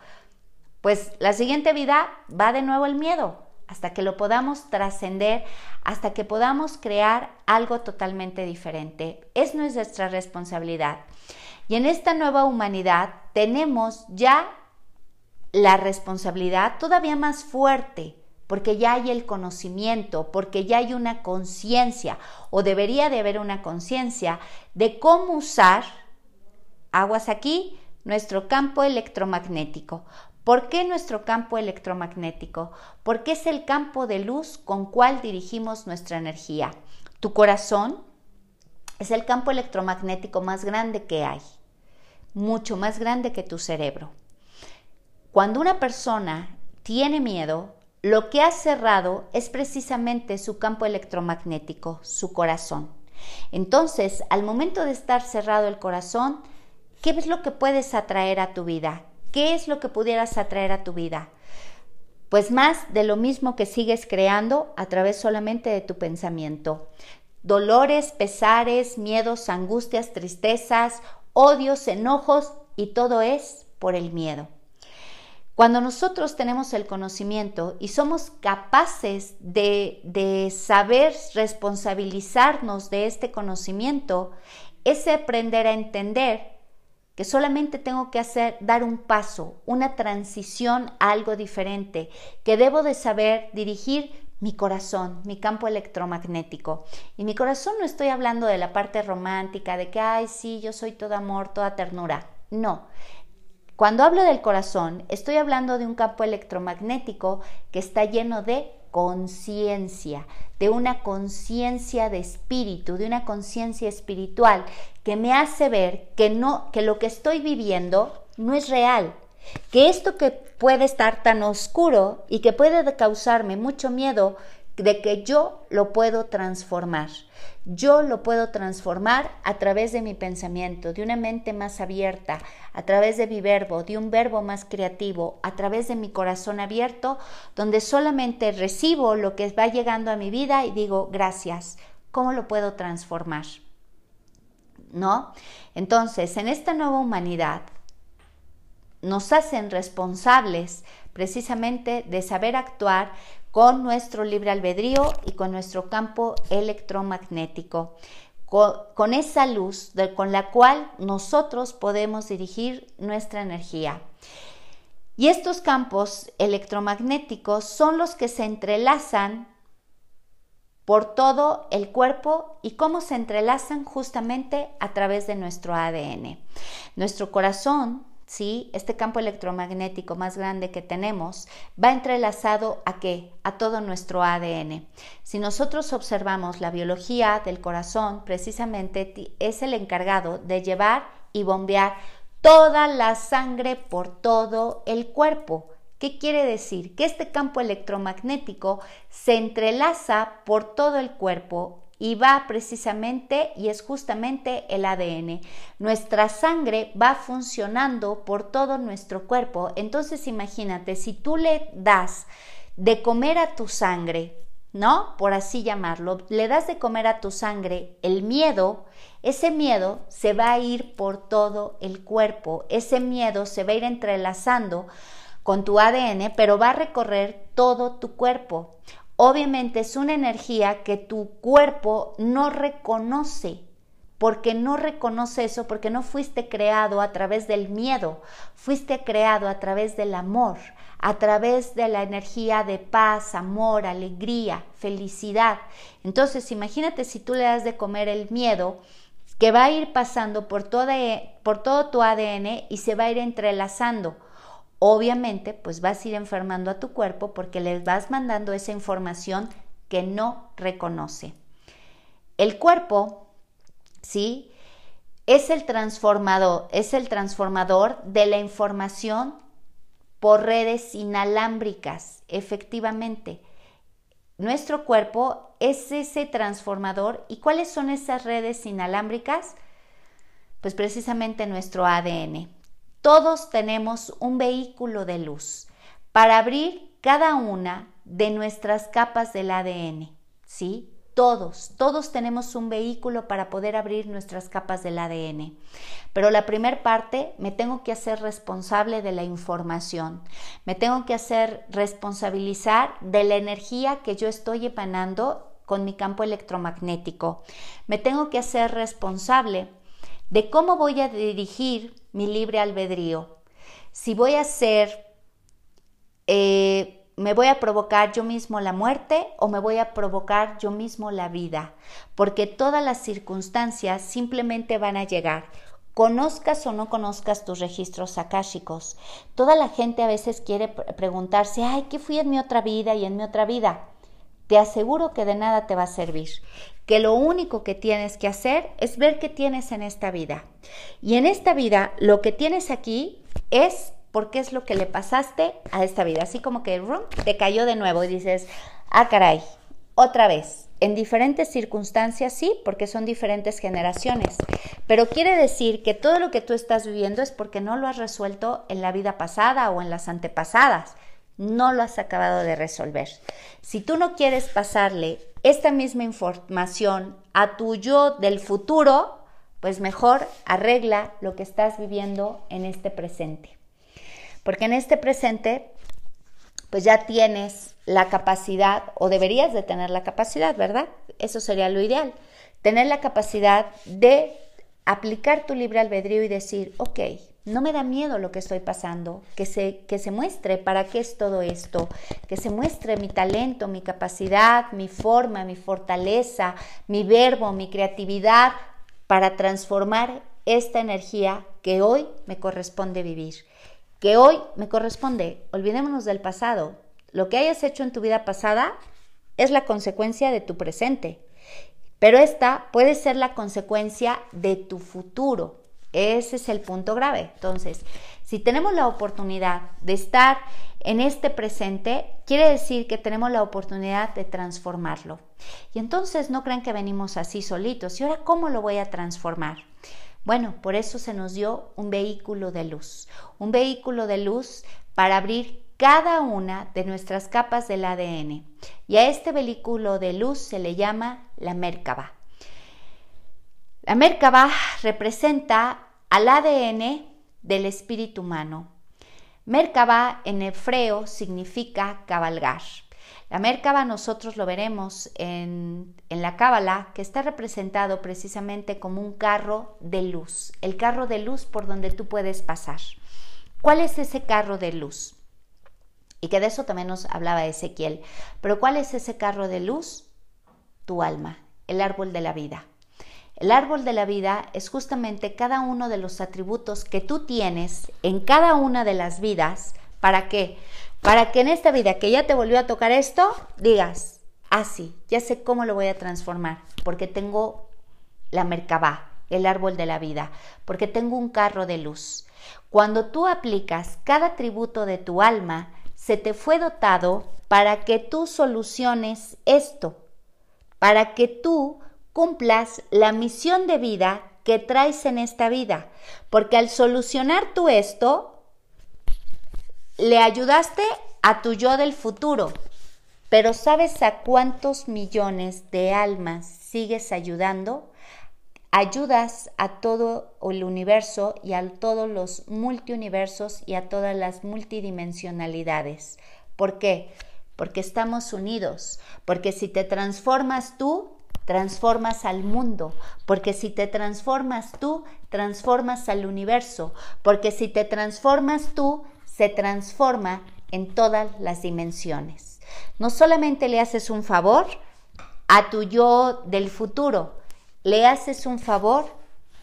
pues la siguiente vida va de nuevo el miedo, hasta que lo podamos trascender, hasta que podamos crear algo totalmente diferente. Es nuestra responsabilidad. Y en esta nueva humanidad tenemos ya la responsabilidad todavía más fuerte, porque ya hay el conocimiento, porque ya hay una conciencia, o debería de haber una conciencia de cómo usar, aguas aquí, nuestro campo electromagnético. ¿Por qué nuestro campo electromagnético? Porque es el campo de luz con cual dirigimos nuestra energía. Tu corazón es el campo electromagnético más grande que hay, mucho más grande que tu cerebro. Cuando una persona tiene miedo, lo que ha cerrado es precisamente su campo electromagnético, su corazón. Entonces, al momento de estar cerrado el corazón, ¿qué es lo que puedes atraer a tu vida? ¿Qué es lo que pudieras atraer a tu vida? Pues más de lo mismo que sigues creando a través solamente de tu pensamiento dolores, pesares, miedos, angustias, tristezas, odios, enojos y todo es por el miedo. Cuando nosotros tenemos el conocimiento y somos capaces de, de, saber responsabilizarnos de este conocimiento, ese aprender a entender que solamente tengo que hacer, dar un paso, una transición a algo diferente, que debo de saber dirigir mi corazón, mi campo electromagnético. Y mi corazón no estoy hablando de la parte romántica, de que, ay, sí, yo soy todo amor, toda ternura. No. Cuando hablo del corazón, estoy hablando de un campo electromagnético que está lleno de conciencia, de una conciencia de espíritu, de una conciencia espiritual que me hace ver que no que lo que estoy viviendo no es real, que esto que puede estar tan oscuro y que puede causarme mucho miedo de que yo lo puedo transformar. Yo lo puedo transformar a través de mi pensamiento, de una mente más abierta, a través de mi verbo, de un verbo más creativo, a través de mi corazón abierto, donde solamente recibo lo que va llegando a mi vida y digo, gracias, ¿cómo lo puedo transformar? ¿No? Entonces, en esta nueva humanidad, nos hacen responsables precisamente de saber actuar con nuestro libre albedrío y con nuestro campo electromagnético, con, esa luz con la cual nosotros podemos dirigir nuestra energía. Y estos campos electromagnéticos son los que se entrelazan por todo el cuerpo y cómo se entrelazan justamente a través de nuestro ADN. Nuestro corazón ¿sí? Este campo electromagnético más grande que tenemos va entrelazado a qué? A todo nuestro ADN. Si nosotros observamos la biología del corazón, precisamente es el encargado de llevar y bombear toda la sangre por todo el cuerpo. ¿Qué quiere decir? Que este campo electromagnético se entrelaza por todo el cuerpo y va precisamente y es justamente el ADN. Nuestra sangre va funcionando por todo nuestro cuerpo. Entonces imagínate, si tú le das de comer a tu sangre, ¿no? Por así llamarlo, le das de comer a tu sangre el miedo, ese miedo se va a ir por todo el cuerpo, ese miedo se va a ir entrelazando con tu ADN, pero va a recorrer todo tu cuerpo. Obviamente es una energía que tu cuerpo no reconoce, porque no reconoce eso, porque no fuiste creado a través del miedo, fuiste creado a través del amor, a través de la energía de paz, amor, alegría, felicidad. Entonces, imagínate si tú le das de comer el miedo, que va a ir pasando por, por todo tu ADN y se va a ir entrelazando obviamente pues vas a ir enfermando a tu cuerpo porque les vas mandando esa información que no reconoce. El cuerpo, ¿sí? Es el transformador, es el transformador de la información por redes inalámbricas, efectivamente. Nuestro cuerpo es ese transformador. ¿Y cuáles son esas redes inalámbricas? Pues precisamente nuestro ADN. Todos tenemos un vehículo de luz para abrir cada una de nuestras capas del ADN, ¿sí? Todos, todos tenemos un vehículo para poder abrir nuestras capas del ADN. Pero la primera parte me tengo que hacer responsable de la información. Me tengo que hacer responsabilizar de la energía que yo estoy emanando con mi campo electromagnético. Me tengo que hacer responsable de cómo voy a dirigir mi libre albedrío. Si voy a ser, eh, me voy a provocar yo mismo la muerte o me voy a provocar yo mismo la vida, porque todas las circunstancias simplemente van a llegar. Conozcas o no conozcas tus registros akáshicos. Toda la gente a veces quiere preguntarse, ay, ¿qué fui en mi otra vida y en mi otra vida? Te aseguro que de nada te va a servir que lo único que tienes que hacer es ver qué tienes en esta vida. Y en esta vida lo que tienes aquí es porque es lo que le pasaste a esta vida. Así como que te cayó de nuevo y dices, ah, caray, otra vez. En diferentes circunstancias, sí, porque son diferentes generaciones. Pero quiere decir que todo lo que tú estás viviendo es porque no lo has resuelto en la vida pasada o en las antepasadas. No lo has acabado de resolver. Si tú no quieres pasarle esta misma información a tu yo del futuro, pues mejor arregla lo que estás viviendo en este presente. Porque en este presente, pues ya tienes la capacidad, o deberías de tener la capacidad, ¿verdad? Eso sería lo ideal. Tener la capacidad de aplicar tu libre albedrío y decir, ok, no me da miedo lo que estoy pasando, que se, que se muestre para qué es todo esto, que se muestre mi talento, mi capacidad, mi forma, mi fortaleza, mi verbo, mi creatividad para transformar esta energía que hoy me corresponde vivir, que hoy me corresponde, olvidémonos del pasado, lo que hayas hecho en tu vida pasada es la consecuencia de tu presente, pero esta puede ser la consecuencia de tu futuro. Ese es el punto grave. Entonces, si tenemos la oportunidad de estar en este presente, quiere decir que tenemos la oportunidad de transformarlo. Y entonces no crean que venimos así solitos. ¿Y ahora cómo lo voy a transformar? Bueno, por eso se nos dio un vehículo de luz. Un vehículo de luz para abrir cada una de nuestras capas del ADN. Y a este vehículo de luz se le llama la Merkaba. La Merkaba representa al ADN del espíritu humano. Merkaba en hebreo significa cabalgar. La Merkaba nosotros lo veremos en, en la Cábala, que está representado precisamente como un carro de luz, el carro de luz por donde tú puedes pasar. ¿Cuál es ese carro de luz? Y que de eso también nos hablaba Ezequiel. Pero ¿cuál es ese carro de luz? Tu alma, el árbol de la vida. El árbol de la vida es justamente cada uno de los atributos que tú tienes en cada una de las vidas. ¿Para qué? Para que en esta vida que ya te volvió a tocar esto, digas, ah, sí, ya sé cómo lo voy a transformar, porque tengo la Merkabah, el árbol de la vida, porque tengo un carro de luz. Cuando tú aplicas cada atributo de tu alma, se te fue dotado para que tú soluciones esto, para que tú cumplas la misión de vida que traes en esta vida, porque al solucionar tú esto, le ayudaste a tu yo del futuro, pero ¿sabes a cuántos millones de almas sigues ayudando? ayudas a todo el universo y a todos los multiuniversos y a todas las multidimensionalidades. ¿Por qué? Porque estamos unidos, porque si te transformas tú, transformas al mundo, porque si te transformas tú, transformas al universo, porque si te transformas tú, se transforma en todas las dimensiones. No solamente le haces un favor a tu yo del futuro, le haces un favor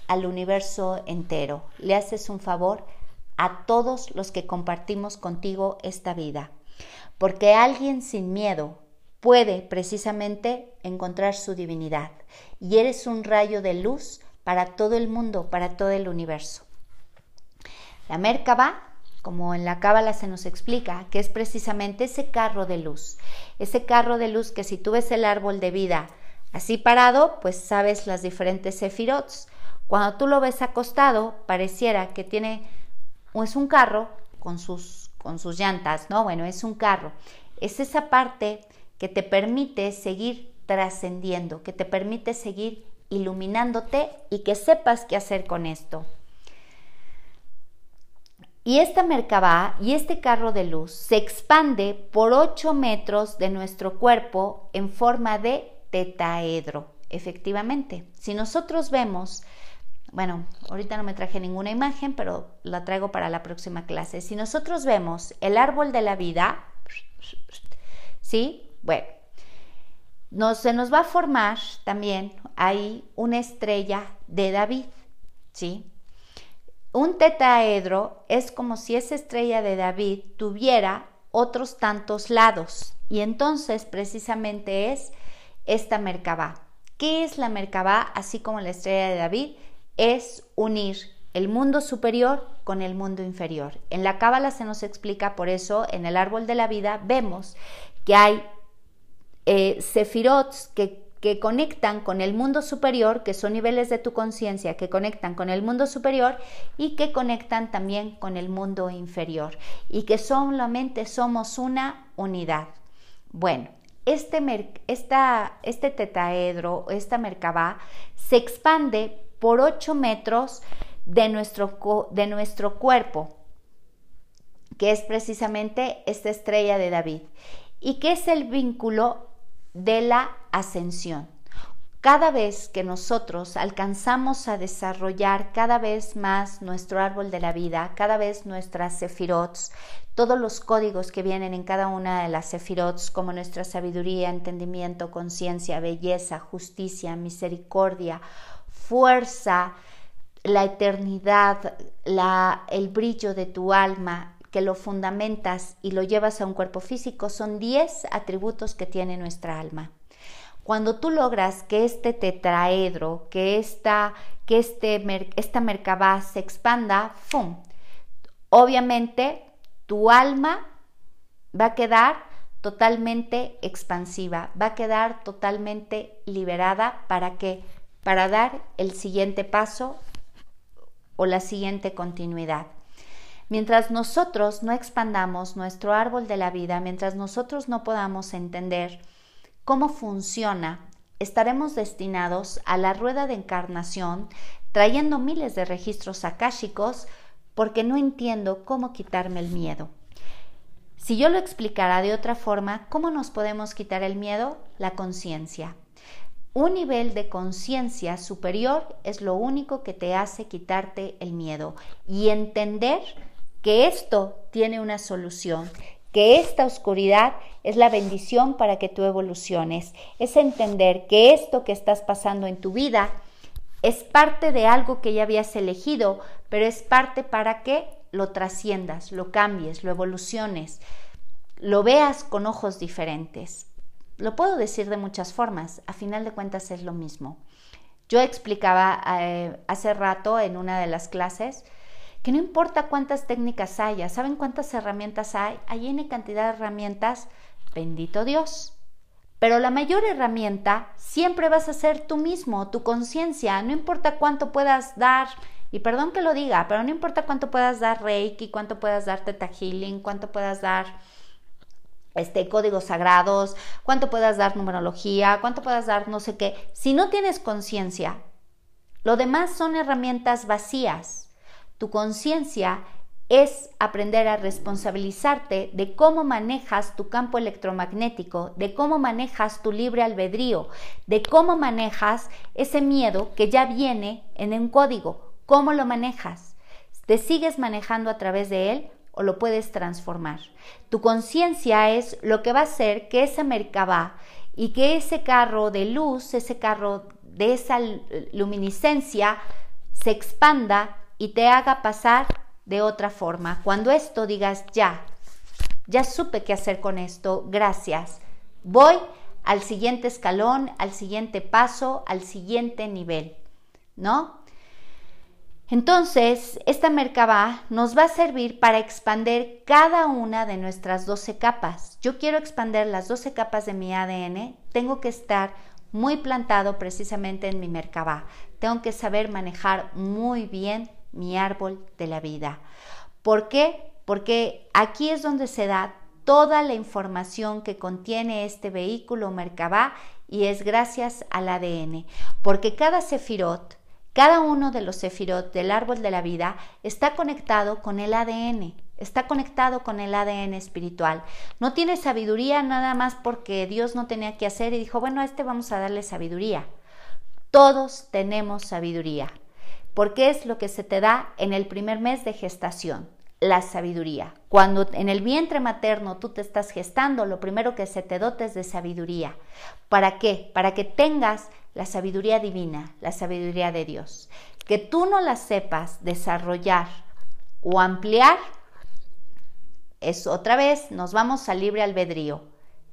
al universo entero, le haces un favor a todos los que compartimos contigo esta vida, porque alguien sin miedo puede precisamente encontrar su divinidad y eres un rayo de luz para todo el mundo, para todo el universo. La Merkaba, como en la Cábala se nos explica, que es precisamente ese carro de luz, ese carro de luz que si tú ves el árbol de vida Así parado, pues sabes las diferentes sefirots. Cuando tú lo ves acostado, pareciera que tiene, o es un carro con sus, con sus llantas, ¿no? Bueno, es un carro. Es esa parte que te permite seguir trascendiendo, que te permite seguir iluminándote y que sepas qué hacer con esto. Y esta Merkabah y este carro de luz se expande por 8 metros de nuestro cuerpo en forma de tetaedro. Efectivamente, si nosotros vemos, bueno, ahorita no me traje ninguna imagen, pero la traigo para la próxima clase. Si nosotros vemos el árbol de la vida, ¿sí? Bueno, se nos va a formar también ahí una estrella de David, ¿sí? Un tetaedro es como si esa estrella de David tuviera otros tantos lados y entonces precisamente es esta Merkabah. ¿Qué es la Merkabah? Así como la estrella de David, es unir el mundo superior con el mundo inferior. En la Cábala se nos explica, por eso en el árbol de la vida vemos que hay eh, que conectan con el mundo superior, que son niveles de tu conciencia que conectan con el mundo superior y que conectan también con el mundo inferior y que solamente somos una unidad. Bueno, este, esta, este tetaedro, esta merkabah, se expande por 8 metros de nuestro, de nuestro cuerpo, que es precisamente esta estrella de David, y que es el vínculo de la ascensión. Cada vez que nosotros alcanzamos a desarrollar cada vez más nuestro árbol de la vida, cada vez nuestras sefirots, todos los códigos que vienen en cada una de las sefirots, como nuestra sabiduría, entendimiento, conciencia, belleza, justicia, misericordia, fuerza, la eternidad, el brillo de tu alma, que lo fundamentas y lo llevas a un cuerpo físico, son 10 atributos que tiene nuestra alma. Cuando tú logras que este tetraedro, que esta, que este, esta merkabah se expanda, ¡fum! Obviamente tu alma va a quedar totalmente expansiva, va a quedar totalmente liberada para qué? Para dar el siguiente paso o la siguiente continuidad. Mientras nosotros no expandamos nuestro árbol de la vida, mientras nosotros no podamos entender cómo funciona, estaremos destinados a la rueda de encarnación trayendo miles de registros akáshicos porque no entiendo cómo quitarme el miedo. Si yo lo explicara de otra forma, ¿cómo nos podemos quitar el miedo? La conciencia. Un nivel de conciencia superior es lo único que te hace quitarte el miedo y entender que esto tiene una solución, que esta oscuridad es la bendición para que tú evoluciones, es entender que esto que estás pasando en tu vida es parte de algo que ya habías elegido, pero es parte para que lo trasciendas, lo cambies, lo evoluciones, lo veas con ojos diferentes. Lo puedo decir de muchas formas, a final de cuentas es lo mismo. Yo explicaba eh, hace rato en una de las clases, que no importa cuántas técnicas haya, ¿saben cuántas herramientas hay? Hay N cantidad de herramientas, bendito Dios. Pero la mayor herramienta siempre vas a ser tú mismo, tu conciencia, no importa cuánto puedas dar, y perdón que lo diga, pero no importa cuánto puedas dar Reiki, cuánto puedas dar Teta Healing, cuánto puedas dar este, códigos sagrados, cuánto puedas dar numerología, cuánto puedas dar no sé qué. Si no tienes conciencia, lo demás son herramientas vacías. Tu conciencia es aprender a responsabilizarte de cómo manejas tu campo electromagnético, de cómo manejas tu libre albedrío, de cómo manejas ese miedo que ya viene en un código, cómo lo manejas. ¿Te sigues manejando a través de él o lo puedes transformar? Tu conciencia es lo que va a hacer que esa mercaba y que ese carro de luz, ese carro de esa luminiscencia se expanda y te haga pasar de otra forma. Cuando esto digas, ya, ya supe qué hacer con esto, gracias. Voy al siguiente escalón, al siguiente paso, al siguiente nivel, ¿no? Entonces, esta Merkabah nos va a servir para expander cada una de nuestras 12 capas. Yo quiero expander las 12 capas de mi ADN, tengo que estar muy plantado precisamente en mi Merkabah. Tengo que saber manejar muy bien mi árbol de la vida. ¿Por qué? Porque aquí es donde se da toda la información que contiene este vehículo Merkabah y es gracias al ADN, porque cada sefirot, cada uno de los sefirot del árbol de la vida está conectado con el ADN, está conectado con el ADN espiritual. No tiene sabiduría nada más porque Dios no tenía que hacer y dijo, bueno, a este vamos a darle sabiduría. Todos tenemos sabiduría porque es lo que se te da en el primer mes de gestación, la sabiduría. Cuando en el vientre materno tú te estás gestando, lo primero que se te dote es de sabiduría. ¿Para qué? Para que tengas la sabiduría divina, la sabiduría de Dios. Que tú no la sepas desarrollar o ampliar, es otra vez, nos vamos al libre albedrío.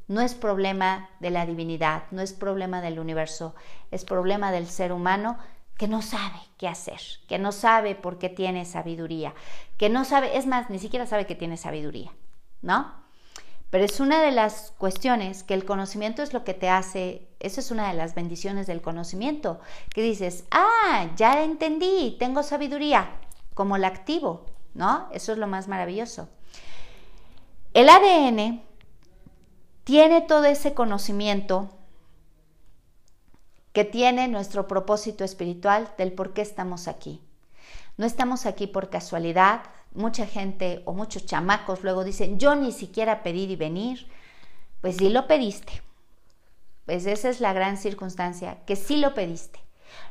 No es problema de la divinidad, no es problema del universo, es problema del ser humano que no sabe qué hacer, que no sabe por qué tiene sabiduría, que no sabe, es más, ni siquiera sabe que tiene sabiduría, ¿no? Pero es una de las cuestiones que el conocimiento es lo que te hace, eso es una de las bendiciones del conocimiento, que dices, ah, ya entendí, tengo sabiduría, como la activo, ¿no? Eso es lo más maravilloso. El ADN tiene todo ese conocimiento que tiene nuestro propósito espiritual del por qué estamos aquí. No estamos aquí por casualidad. Mucha gente o muchos chamacos luego dicen, yo ni siquiera pedí venir. Pues sí lo pediste. Pues esa es la gran circunstancia, que sí lo pediste.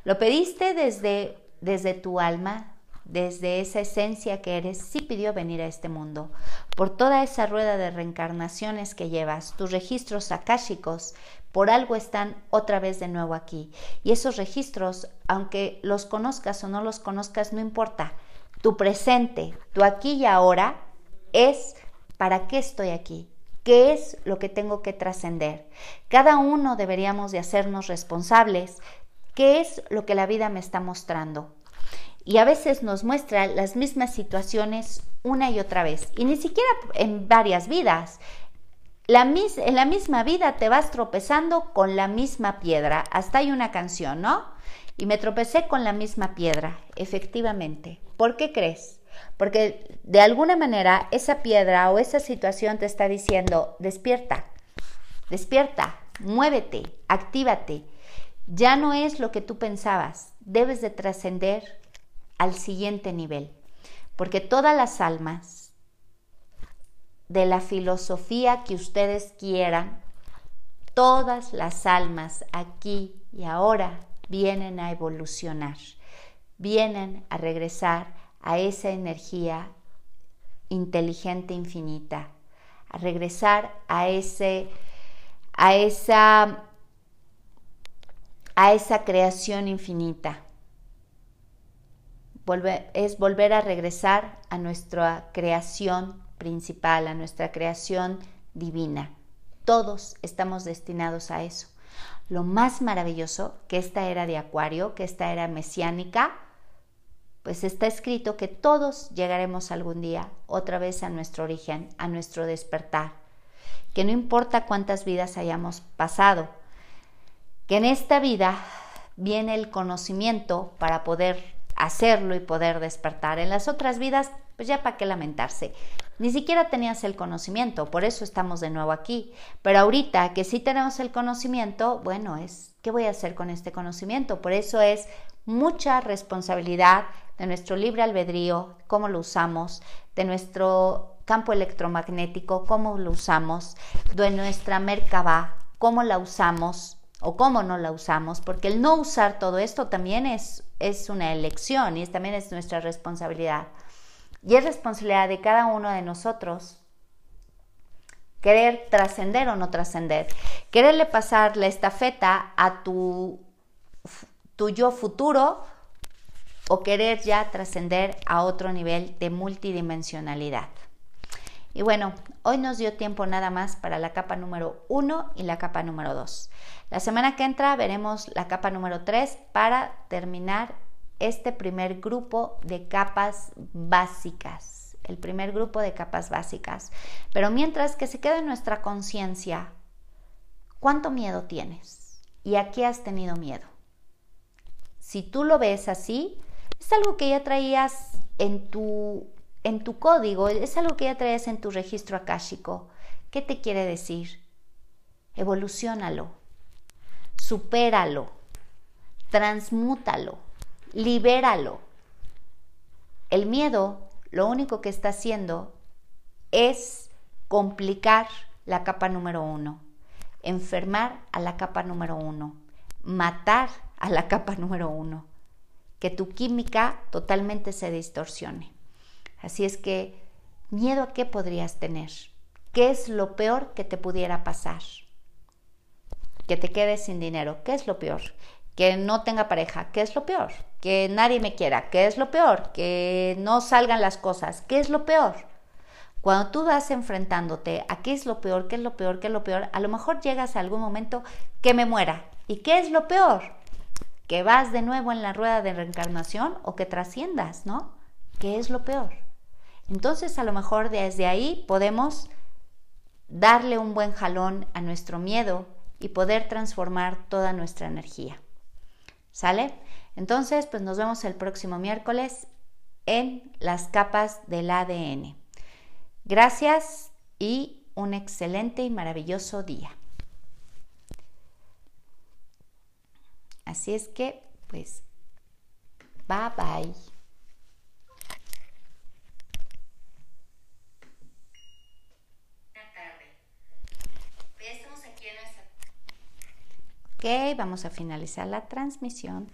Lo pediste desde, desde tu alma, desde esa esencia que eres, sí pidió venir a este mundo. Por toda esa rueda de reencarnaciones que llevas, tus registros akáshicos, por algo están otra vez de nuevo aquí. Y esos registros, aunque los conozcas o no los conozcas, no importa. Tu presente, tu aquí y ahora, es para qué estoy aquí. ¿Qué es lo que tengo que trascender? Cada uno deberíamos de hacernos responsables. ¿Qué es lo que la vida me está mostrando? y a veces nos muestra las mismas situaciones una y otra vez, y ni siquiera en varias vidas. La en la misma vida te vas tropezando con la misma piedra. Hasta hay una canción, ¿no? Y me tropecé con la misma piedra, efectivamente. ¿Por qué crees? Porque de alguna manera esa piedra o esa situación te está diciendo, despierta, despierta, muévete, actívate. Ya no es lo que tú pensabas, debes de trascender al siguiente nivel, porque todas las almas de la filosofía que ustedes quieran, todas las almas aquí y ahora vienen a evolucionar, vienen a regresar a esa energía inteligente infinita, a regresar a ese a esa a esa creación infinita. Es volver a regresar a nuestra creación principal, a nuestra creación divina. Todos estamos destinados a eso. Lo más maravilloso que esta era de Acuario, que esta era mesiánica, pues está escrito que todos llegaremos algún día otra vez a nuestro origen, a nuestro despertar. Que no importa cuántas vidas hayamos pasado, que en esta vida viene el conocimiento para poder hacerlo y poder despertar. En las otras vidas, pues ya para qué lamentarse. Ni siquiera tenías el conocimiento, por eso estamos de nuevo aquí. Pero ahorita que sí tenemos el conocimiento, bueno, es, ¿qué voy a hacer con este conocimiento? Por eso es mucha responsabilidad de nuestro libre albedrío, cómo lo usamos, de nuestro campo electromagnético, cómo lo usamos, de nuestra Merkaba, cómo la usamos o cómo no la usamos, porque el no usar todo esto también es es una elección y también es nuestra responsabilidad. Y es responsabilidad de cada uno de nosotros querer trascender o no trascender. Quererle pasar la estafeta a tu, yo futuro o querer ya trascender a otro nivel de multidimensionalidad. Y bueno, hoy nos dio tiempo nada más para la capa número 1 y la capa número 2. La semana que entra veremos la capa número 3 para terminar este primer grupo de capas básicas. El primer grupo de capas básicas. Pero mientras que se quede en nuestra conciencia, ¿cuánto miedo tienes? ¿Y a qué has tenido miedo? Si tú lo ves así, es algo que ya traías en tu en tu código, es algo que ya traes en tu registro akáshico. ¿Qué te quiere decir? Evolucionalo, supéralo, transmútalo, libéralo. El miedo lo único que está haciendo es complicar la capa número uno, enfermar a la capa número uno, matar a la capa número uno, que tu química totalmente se distorsione. Así es que, ¿miedo a qué podrías tener? ¿Qué es lo peor que te pudiera pasar? Que te quedes sin dinero. ¿Qué es lo peor? Que no tenga pareja. ¿Qué es lo peor? Que nadie me quiera. ¿Qué es lo peor? Que no salgan las cosas. ¿Qué es lo peor? Cuando tú vas enfrentándote a qué es lo peor, qué es lo peor, qué es lo peor, a lo mejor llegas a algún momento que me muera. ¿Y qué es lo peor? Que vas de nuevo en la rueda de reencarnación o que trasciendas, ¿no? ¿Qué es lo peor? Entonces a lo mejor desde ahí podemos darle un buen jalón a nuestro miedo y poder transformar toda nuestra energía. ¿Sale? Entonces, pues nos vemos el próximo miércoles en las capas del ADN. Gracias y un excelente y maravilloso día. Así es que, pues, bye bye. Ok, vamos a finalizar la transmisión.